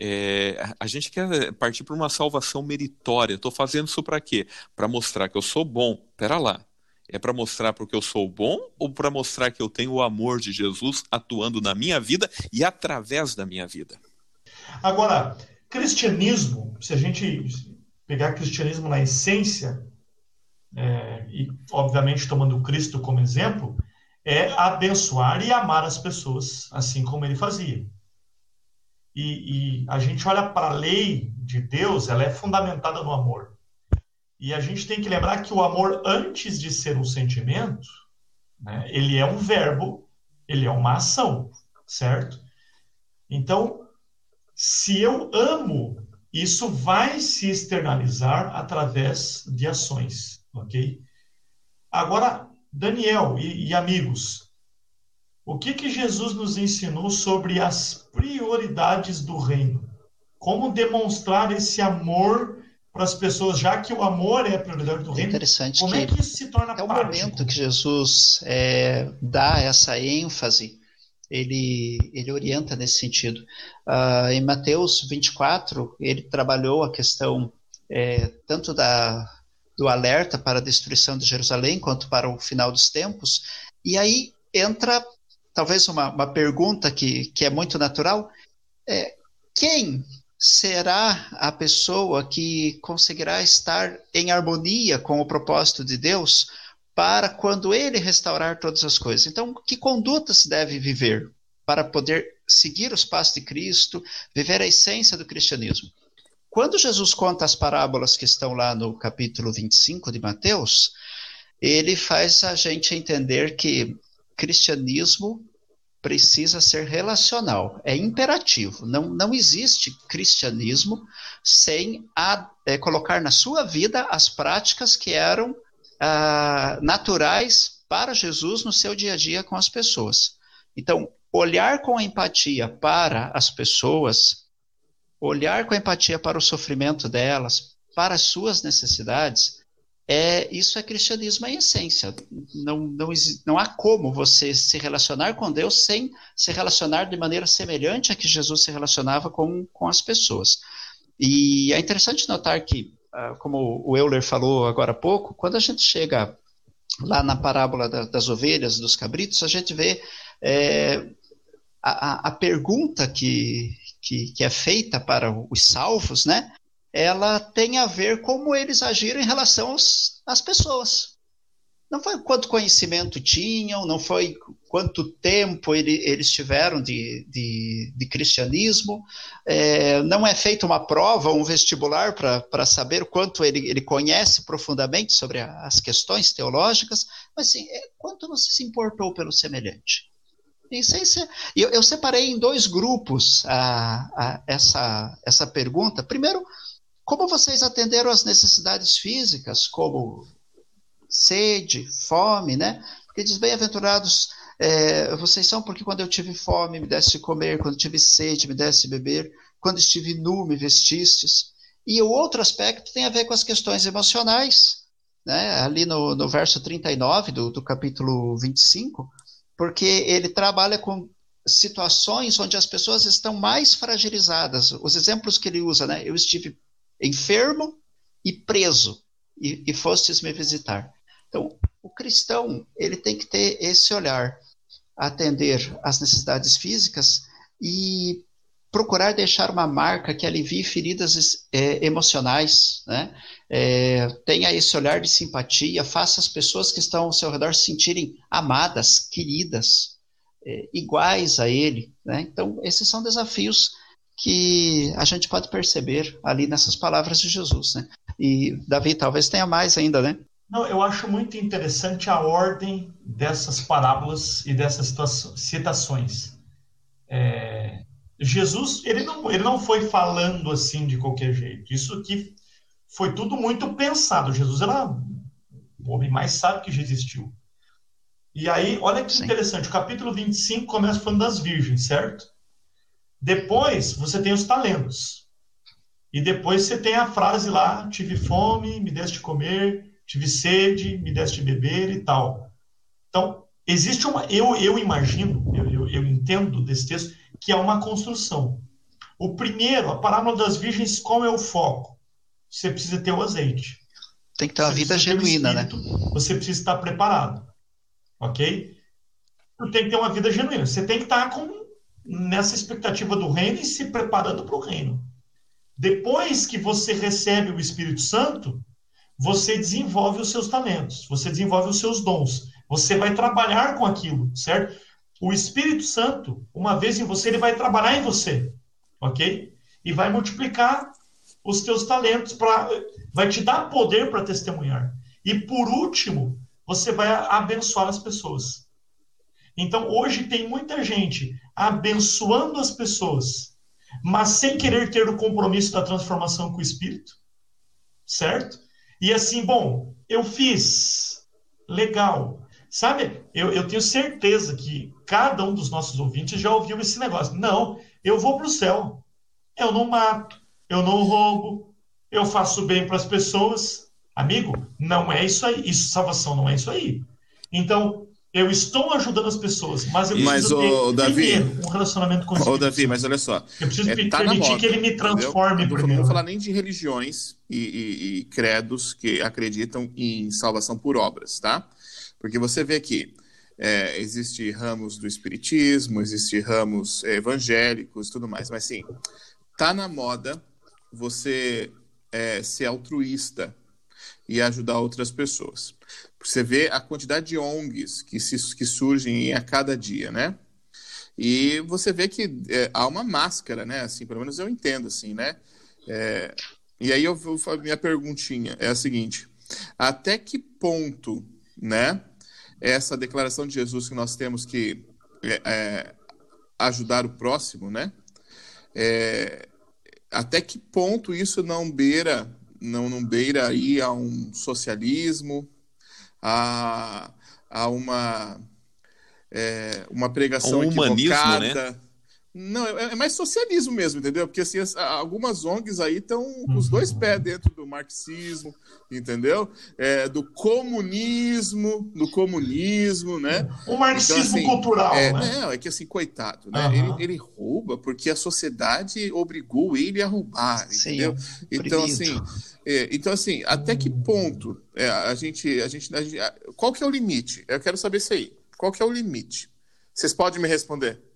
É, a gente quer partir para uma salvação meritória. Estou fazendo isso para quê? Para mostrar que eu sou bom. Pera lá. É para mostrar porque eu sou bom ou para mostrar que eu tenho o amor de Jesus atuando na minha vida e através da minha vida? Agora, cristianismo, se a gente pegar cristianismo na essência, é, e obviamente tomando Cristo como exemplo, é abençoar e amar as pessoas, assim como ele fazia. E, e a gente olha para a lei de Deus, ela é fundamentada no amor. E a gente tem que lembrar que o amor, antes de ser um sentimento, né, ele é um verbo, ele é uma ação, certo? Então, se eu amo, isso vai se externalizar através de ações, ok? Agora, Daniel e, e amigos, o que, que Jesus nos ensinou sobre as prioridades do reino? Como demonstrar esse amor para as pessoas, já que o amor é a prioridade do é reino. Interessante como é que isso se torna é o prático? momento que Jesus é, dá essa ênfase, ele, ele orienta nesse sentido. Uh, em Mateus 24, ele trabalhou a questão é, tanto da, do alerta para a destruição de Jerusalém quanto para o final dos tempos, e aí entra talvez uma, uma pergunta que, que é muito natural, é, quem será a pessoa que conseguirá estar em harmonia com o propósito de Deus para quando ele restaurar todas as coisas. Então, que conduta se deve viver para poder seguir os passos de Cristo, viver a essência do cristianismo? Quando Jesus conta as parábolas que estão lá no capítulo 25 de Mateus, ele faz a gente entender que cristianismo precisa ser relacional, é imperativo. Não, não existe cristianismo sem a, é, colocar na sua vida as práticas que eram ah, naturais para Jesus no seu dia a dia com as pessoas. Então, olhar com empatia para as pessoas, olhar com empatia para o sofrimento delas, para as suas necessidades, é, isso é cristianismo em essência. Não, não, não há como você se relacionar com Deus sem se relacionar de maneira semelhante a que Jesus se relacionava com, com as pessoas. E é interessante notar que, ah, como o Euler falou agora há pouco, quando a gente chega lá na parábola da, das ovelhas, dos cabritos, a gente vê é, a, a, pergunta que, que, que, é feita para os salvos, né? Ela tem a ver como eles agiram em relação aos, às pessoas. Não foi quanto conhecimento tinham, não foi quanto tempo ele, eles tiveram de, de, de cristianismo, é, não é feita uma prova, um vestibular para saber quanto ele, ele conhece profundamente sobre a, as questões teológicas, mas sim, é, quanto você se importou pelo semelhante. Eu, eu separei em dois grupos a, a, essa, essa pergunta. Primeiro, como vocês atenderam às necessidades físicas, como sede, fome, né? Porque diz, bem-aventurados é, vocês são porque quando eu tive fome me desse de comer, quando tive sede me desse de beber, quando estive nu me vestistes. E o outro aspecto tem a ver com as questões emocionais, né? ali no, no verso 39 do, do capítulo 25, porque ele trabalha com situações onde as pessoas estão mais fragilizadas. Os exemplos que ele usa, né? Eu estive enfermo e preso, e, e fostes me visitar. Então, o cristão, ele tem que ter esse olhar, atender às necessidades físicas e procurar deixar uma marca que alivie feridas é, emocionais, né? É, tenha esse olhar de simpatia, faça as pessoas que estão ao seu redor se sentirem amadas, queridas, é, iguais a ele, né? Então, esses são desafios que a gente pode perceber ali nessas palavras de Jesus, né? E Davi talvez tenha mais ainda, né? Não, eu acho muito interessante a ordem dessas parábolas e dessas citações. É, Jesus, ele não, ele não foi falando assim de qualquer jeito. Isso aqui foi tudo muito pensado. Jesus era o homem mais sábio que já existiu. E aí, olha que Sim. interessante, o capítulo 25 começa falando das virgens, certo? Depois você tem os talentos. E depois você tem a frase lá: tive fome, me deste comer, tive sede, me deste beber e tal. Então, existe uma. Eu, eu imagino, eu, eu, eu entendo desse texto, que é uma construção. O primeiro, a parábola das virgens, qual é o foco? Você precisa ter o azeite. Tem que ter uma você vida genuína, né? espírito, né? Você precisa estar preparado. Ok? Tu tem que ter uma vida genuína. Você tem que estar com, nessa expectativa do reino e se preparando para o reino. Depois que você recebe o Espírito Santo, você desenvolve os seus talentos, você desenvolve os seus dons, você vai trabalhar com aquilo, certo? O Espírito Santo, uma vez em você, ele vai trabalhar em você, ok? E vai multiplicar os teus talentos para, vai te dar poder para testemunhar. E por último, você vai abençoar as pessoas. Então, hoje tem muita gente abençoando as pessoas, mas sem querer ter o compromisso da transformação com o Espírito, certo? E assim, bom, eu fiz, legal. Sabe, eu, eu tenho certeza que cada um dos nossos ouvintes já ouviu esse negócio. Não, eu vou para o céu. Eu não mato, eu não roubo, eu faço bem para as pessoas. Amigo, não é isso aí. Isso, salvação não é isso aí. Então, eu estou ajudando as pessoas, mas eu preciso mas, ter Davi, primeiro um relacionamento com Ô, Davi, mas olha só. Eu preciso é, tá permitir que ele me transforme entendeu? primeiro. Não vou falar nem de religiões e, e, e, credos que acreditam em salvação por obras, tá? Porque você vê aqui, é, existe ramos do espiritismo, existe ramos é, evangélicos e tudo mais, mas sim, tá na moda você é, ser altruísta e ajudar outras pessoas. Você vê a quantidade de ONGs que, se, que surgem a cada dia, né? E você vê que é, há uma máscara, né? Assim, pelo menos eu entendo, assim, né? É, e aí eu vou minha perguntinha é a seguinte: até que ponto, né? Essa declaração de Jesus que nós temos que é, é ajudar o próximo, né? É, até que ponto isso não beira, não, não beira aí a um socialismo, a, a uma, é, uma pregação um né? equivocada. Né? Não, é, é, mais socialismo mesmo, entendeu? Porque assim, algumas ONGs aí estão com os dois pés dentro do marxismo, entendeu? É, do comunismo, do comunismo, né? O marxismo então, assim, cultural, é, né? Não, é que assim, coitado, né? Uhum. Ele, ele, rouba porque a sociedade obrigou ele a roubar, entendeu? Sim, então, assim, é, então, assim, até que ponto é, a, gente, a, gente, a gente. Qual que é o limite? Eu quero saber isso aí. Qual que é o limite? Vocês podem me responder?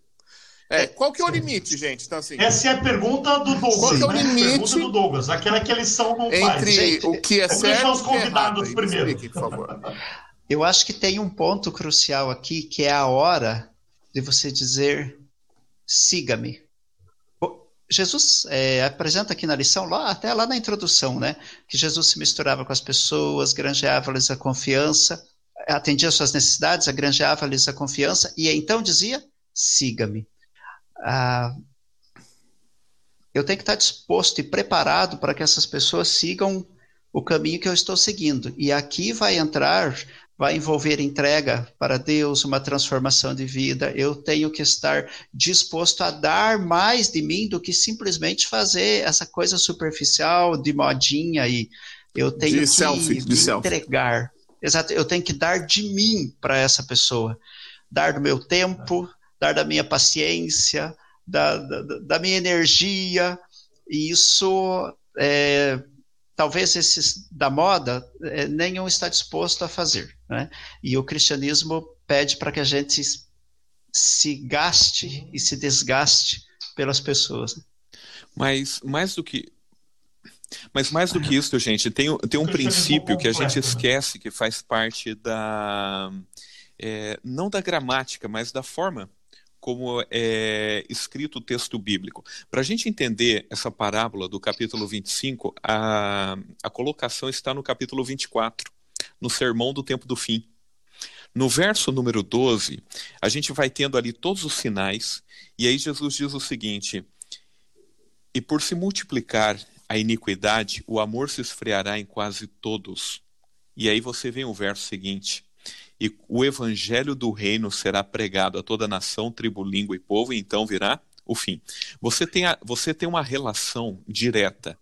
É, qual que é o limite, gente? Então, assim, Essa é a pergunta do Douglas. Qual que é o né? limite? Pergunta do Douglas, aquela que a lição não entre faz. Entre o que é certo os convidados e primeiro. Explique, por favor. <laughs> Eu acho que tem um ponto crucial aqui, que é a hora de você dizer siga-me. Jesus é, apresenta aqui na lição, lá, até lá na introdução, né, que Jesus se misturava com as pessoas, granjeava-lhes a confiança, atendia suas necessidades, granjeava-lhes a confiança, e então dizia, siga-me. Ah, eu tenho que estar disposto e preparado para que essas pessoas sigam o caminho que eu estou seguindo. E aqui vai entrar, vai envolver entrega para Deus, uma transformação de vida. Eu tenho que estar disposto a dar mais de mim do que simplesmente fazer essa coisa superficial de modinha e eu tenho de que selfie, me entregar. Exato, eu tenho que dar de mim para essa pessoa, dar do meu tempo, dar da minha paciência, da, da, da minha energia, e isso é, talvez esses da moda é, nenhum está disposto a fazer. Né? E o cristianismo pede para que a gente se gaste e se desgaste pelas pessoas. Mas mais do que mas mais do que isso, gente, tem, tem um princípio que a gente esquece que faz parte da é, não da gramática, mas da forma como é escrito o texto bíblico. Para a gente entender essa parábola do capítulo 25, a, a colocação está no capítulo 24, no sermão do tempo do fim. No verso número 12, a gente vai tendo ali todos os sinais, e aí Jesus diz o seguinte: E por se multiplicar a iniquidade, o amor se esfriará em quase todos. E aí você vem o verso seguinte: e o evangelho do reino será pregado a toda nação, tribo, língua e povo, e então virá o fim. Você tem, a, você tem uma relação direta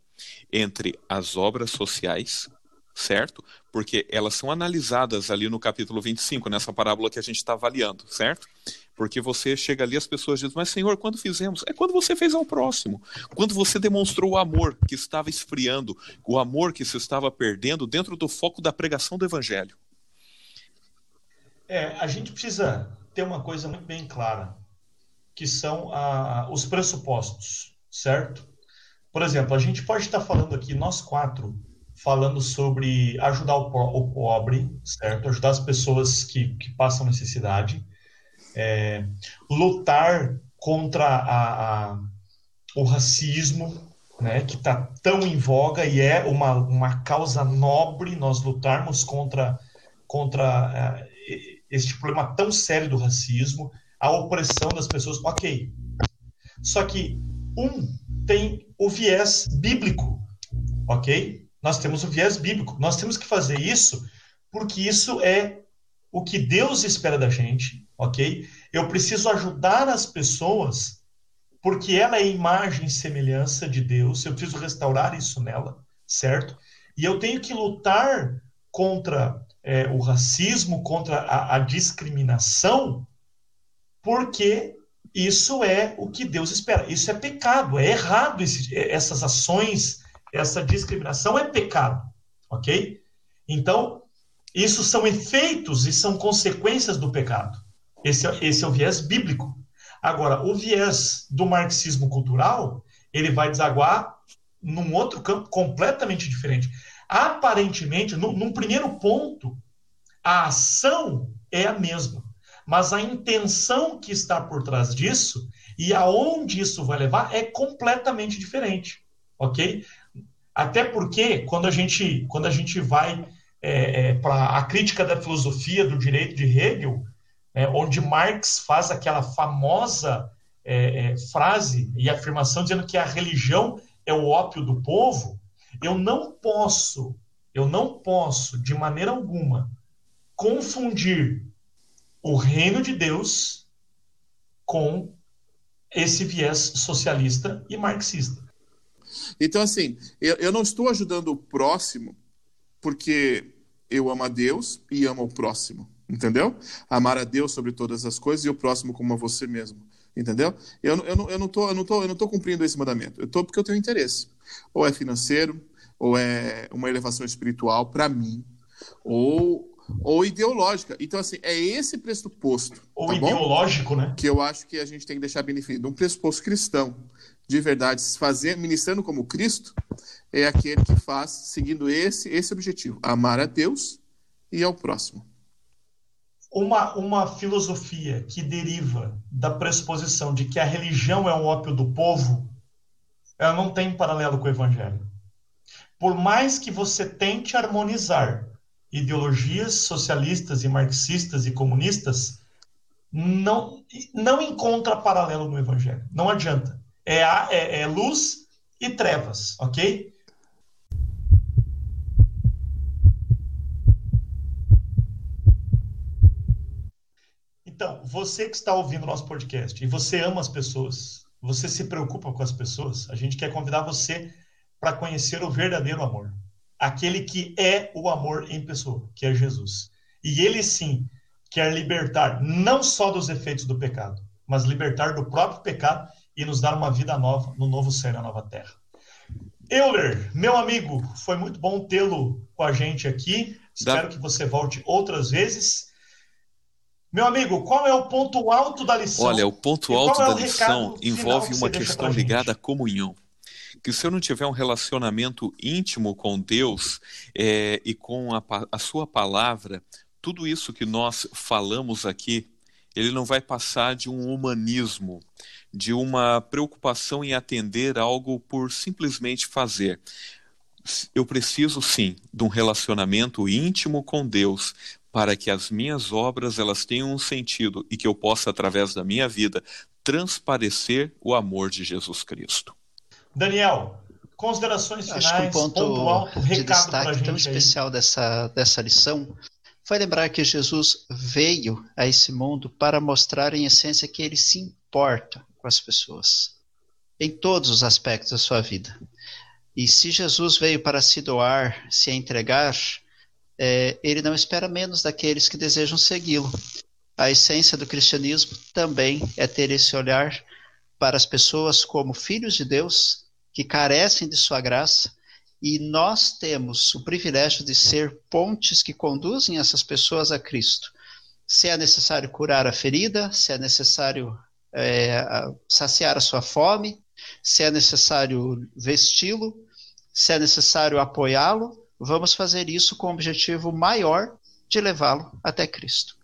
entre as obras sociais, certo? Porque elas são analisadas ali no capítulo 25, nessa parábola que a gente está avaliando, certo? Porque você chega ali, as pessoas dizem, mas Senhor, quando fizemos? É quando você fez ao próximo. Quando você demonstrou o amor que estava esfriando, o amor que se estava perdendo dentro do foco da pregação do Evangelho. É, a gente precisa ter uma coisa muito bem clara, que são a, os pressupostos, certo? Por exemplo, a gente pode estar falando aqui, nós quatro, falando sobre ajudar o, o pobre, certo? Ajudar as pessoas que, que passam necessidade, é, lutar contra a, a, o racismo, né, que está tão em voga e é uma, uma causa nobre nós lutarmos contra, contra uh, este problema tão sério do racismo, a opressão das pessoas, ok. Só que um tem o viés bíblico, ok? Nós temos o viés bíblico. Nós temos que fazer isso porque isso é o que Deus espera da gente, ok? Eu preciso ajudar as pessoas porque ela é imagem e semelhança de Deus. Eu preciso restaurar isso nela, certo? E eu tenho que lutar contra é, o racismo, contra a, a discriminação, porque isso é o que Deus espera. Isso é pecado, é errado esse, essas ações essa discriminação é pecado, ok? Então, isso são efeitos e são consequências do pecado. Esse, é, esse é o viés bíblico. Agora, o viés do marxismo cultural, ele vai desaguar num outro campo completamente diferente. Aparentemente, no, num primeiro ponto, a ação é a mesma, mas a intenção que está por trás disso e aonde isso vai levar é completamente diferente, ok? Até porque, quando a gente, quando a gente vai é, é, para a crítica da filosofia do direito de Hegel, é, onde Marx faz aquela famosa é, é, frase e afirmação dizendo que a religião é o ópio do povo, eu não posso, eu não posso, de maneira alguma, confundir o reino de Deus com esse viés socialista e marxista. Então, assim, eu, eu não estou ajudando o próximo porque eu amo a Deus e amo o próximo, entendeu? Amar a Deus sobre todas as coisas e o próximo como a você mesmo, entendeu? Eu, eu, não, eu, não, eu, não, cumprindo esse mandamento, eu estou porque eu tenho interesse. Ou é financeiro, ou é uma elevação espiritual para mim, ou ou ideológica. Então, assim, é esse pressuposto. Ou tá ideológico, bom? né? Que eu acho que a gente tem que deixar bem definido. Um pressuposto cristão de verdade, fazer, ministrando como Cristo, é aquele que faz seguindo esse, esse objetivo: amar a Deus e ao próximo. Uma, uma filosofia que deriva da pressuposição de que a religião é o ópio do povo, ela não tem paralelo com o evangelho. Por mais que você tente harmonizar ideologias socialistas e marxistas e comunistas, não, não encontra paralelo no evangelho. Não adianta é, é, é luz e trevas, ok? Então, você que está ouvindo nosso podcast e você ama as pessoas, você se preocupa com as pessoas, a gente quer convidar você para conhecer o verdadeiro amor. Aquele que é o amor em pessoa, que é Jesus. E ele sim quer libertar não só dos efeitos do pecado, mas libertar do próprio pecado e nos dar uma vida nova no novo céu e na nova terra. Euler, meu amigo, foi muito bom tê-lo com a gente aqui. Espero que você volte outras vezes. Meu amigo, qual é o ponto alto da lição? Olha, o ponto alto é da lição envolve uma questão ligada à comunhão. Que se eu não tiver um relacionamento íntimo com Deus é, e com a, a sua palavra, tudo isso que nós falamos aqui, ele não vai passar de um humanismo, de uma preocupação em atender algo por simplesmente fazer. Eu preciso sim de um relacionamento íntimo com Deus para que as minhas obras elas tenham um sentido e que eu possa através da minha vida transparecer o amor de Jesus Cristo. Daniel, considerações finais, Acho que um ponto, ponto alto, de destaque tão especial dessa, dessa lição foi lembrar que Jesus veio a esse mundo para mostrar em essência que ele se importa com as pessoas, em todos os aspectos da sua vida. E se Jesus veio para se doar, se entregar, é, ele não espera menos daqueles que desejam segui-lo. A essência do cristianismo também é ter esse olhar para as pessoas como filhos de Deus que carecem de sua graça e nós temos o privilégio de ser pontes que conduzem essas pessoas a Cristo. Se é necessário curar a ferida, se é necessário é, saciar a sua fome, se é necessário vesti-lo, se é necessário apoiá-lo, vamos fazer isso com o objetivo maior de levá-lo até Cristo.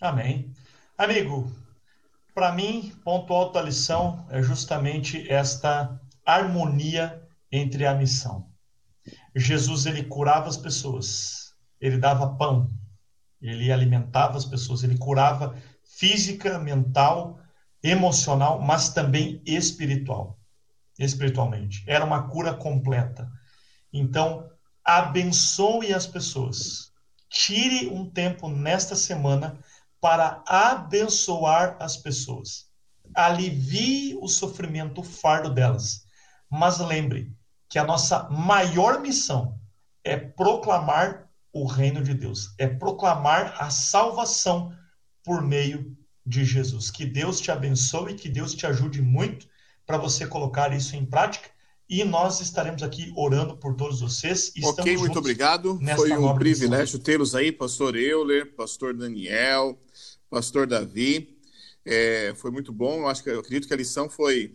Amém. Amigo, para mim, ponto alto da lição é justamente esta harmonia entre a missão. Jesus ele curava as pessoas, ele dava pão, ele alimentava as pessoas, ele curava física, mental, emocional, mas também espiritual. Espiritualmente. Era uma cura completa. Então, abençoe as pessoas. Tire um tempo nesta semana para abençoar as pessoas. Alivie o sofrimento, o fardo delas. Mas lembre que a nossa maior missão é proclamar o reino de Deus, é proclamar a salvação por meio de Jesus. Que Deus te abençoe, que Deus te ajude muito para você colocar isso em prática. E nós estaremos aqui orando por todos vocês. ok, muito obrigado. Foi um privilégio tê-los aí, pastor Euler, pastor Daniel, pastor Davi. É, foi muito bom. Eu acho que eu acredito que a lição foi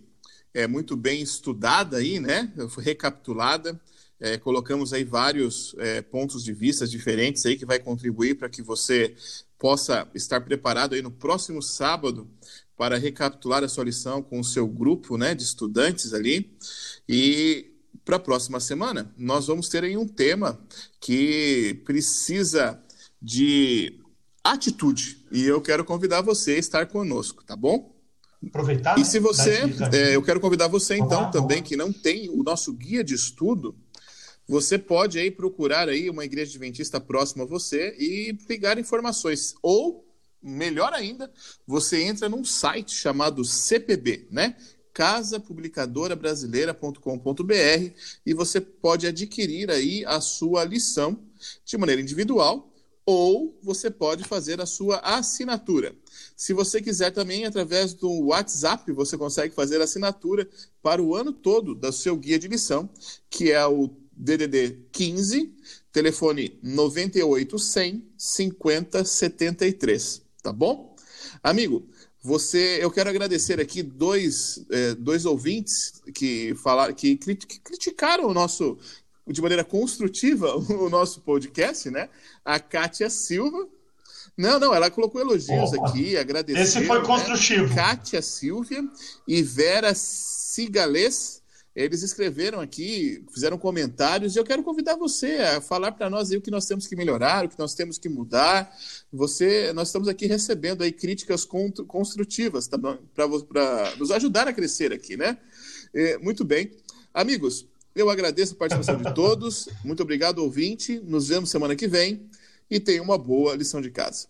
é, muito bem estudada aí, né? Foi recapitulada. É, colocamos aí vários é, pontos de vista diferentes aí que vai contribuir para que você possa estar preparado aí no próximo sábado para recapitular a sua lição com o seu grupo, né, de estudantes ali. E para a próxima semana nós vamos ter aí um tema que precisa de atitude. E eu quero convidar você a estar conosco, tá bom? Aproveitar. E se você, é, eu quero convidar você então também que não tem o nosso guia de estudo, você pode aí procurar aí uma igreja adventista próxima a você e pegar informações ou melhor ainda, você entra num site chamado CPB, né? casapublicadorabrasileira.com.br e você pode adquirir aí a sua lição de maneira individual ou você pode fazer a sua assinatura. Se você quiser também, através do WhatsApp, você consegue fazer a assinatura para o ano todo do seu guia de lição, que é o DDD 15, telefone 98100 5073, tá bom? Amigo, você, eu quero agradecer aqui dois, é, dois ouvintes que falaram, que, que criticaram o nosso de maneira construtiva <laughs> o nosso podcast, né? A Kátia Silva. Não, não, ela colocou elogios Opa, aqui, agradeceu. Esse foi né? construtivo. Né? Kátia Silvia e Vera Cigales. Eles escreveram aqui, fizeram comentários, e eu quero convidar você a falar para nós aí o que nós temos que melhorar, o que nós temos que mudar. Você, nós estamos aqui recebendo aí críticas construtivas tá para nos ajudar a crescer aqui, né? É, muito bem. Amigos, eu agradeço a participação de todos. Muito obrigado, ouvinte. Nos vemos semana que vem e tenha uma boa lição de casa.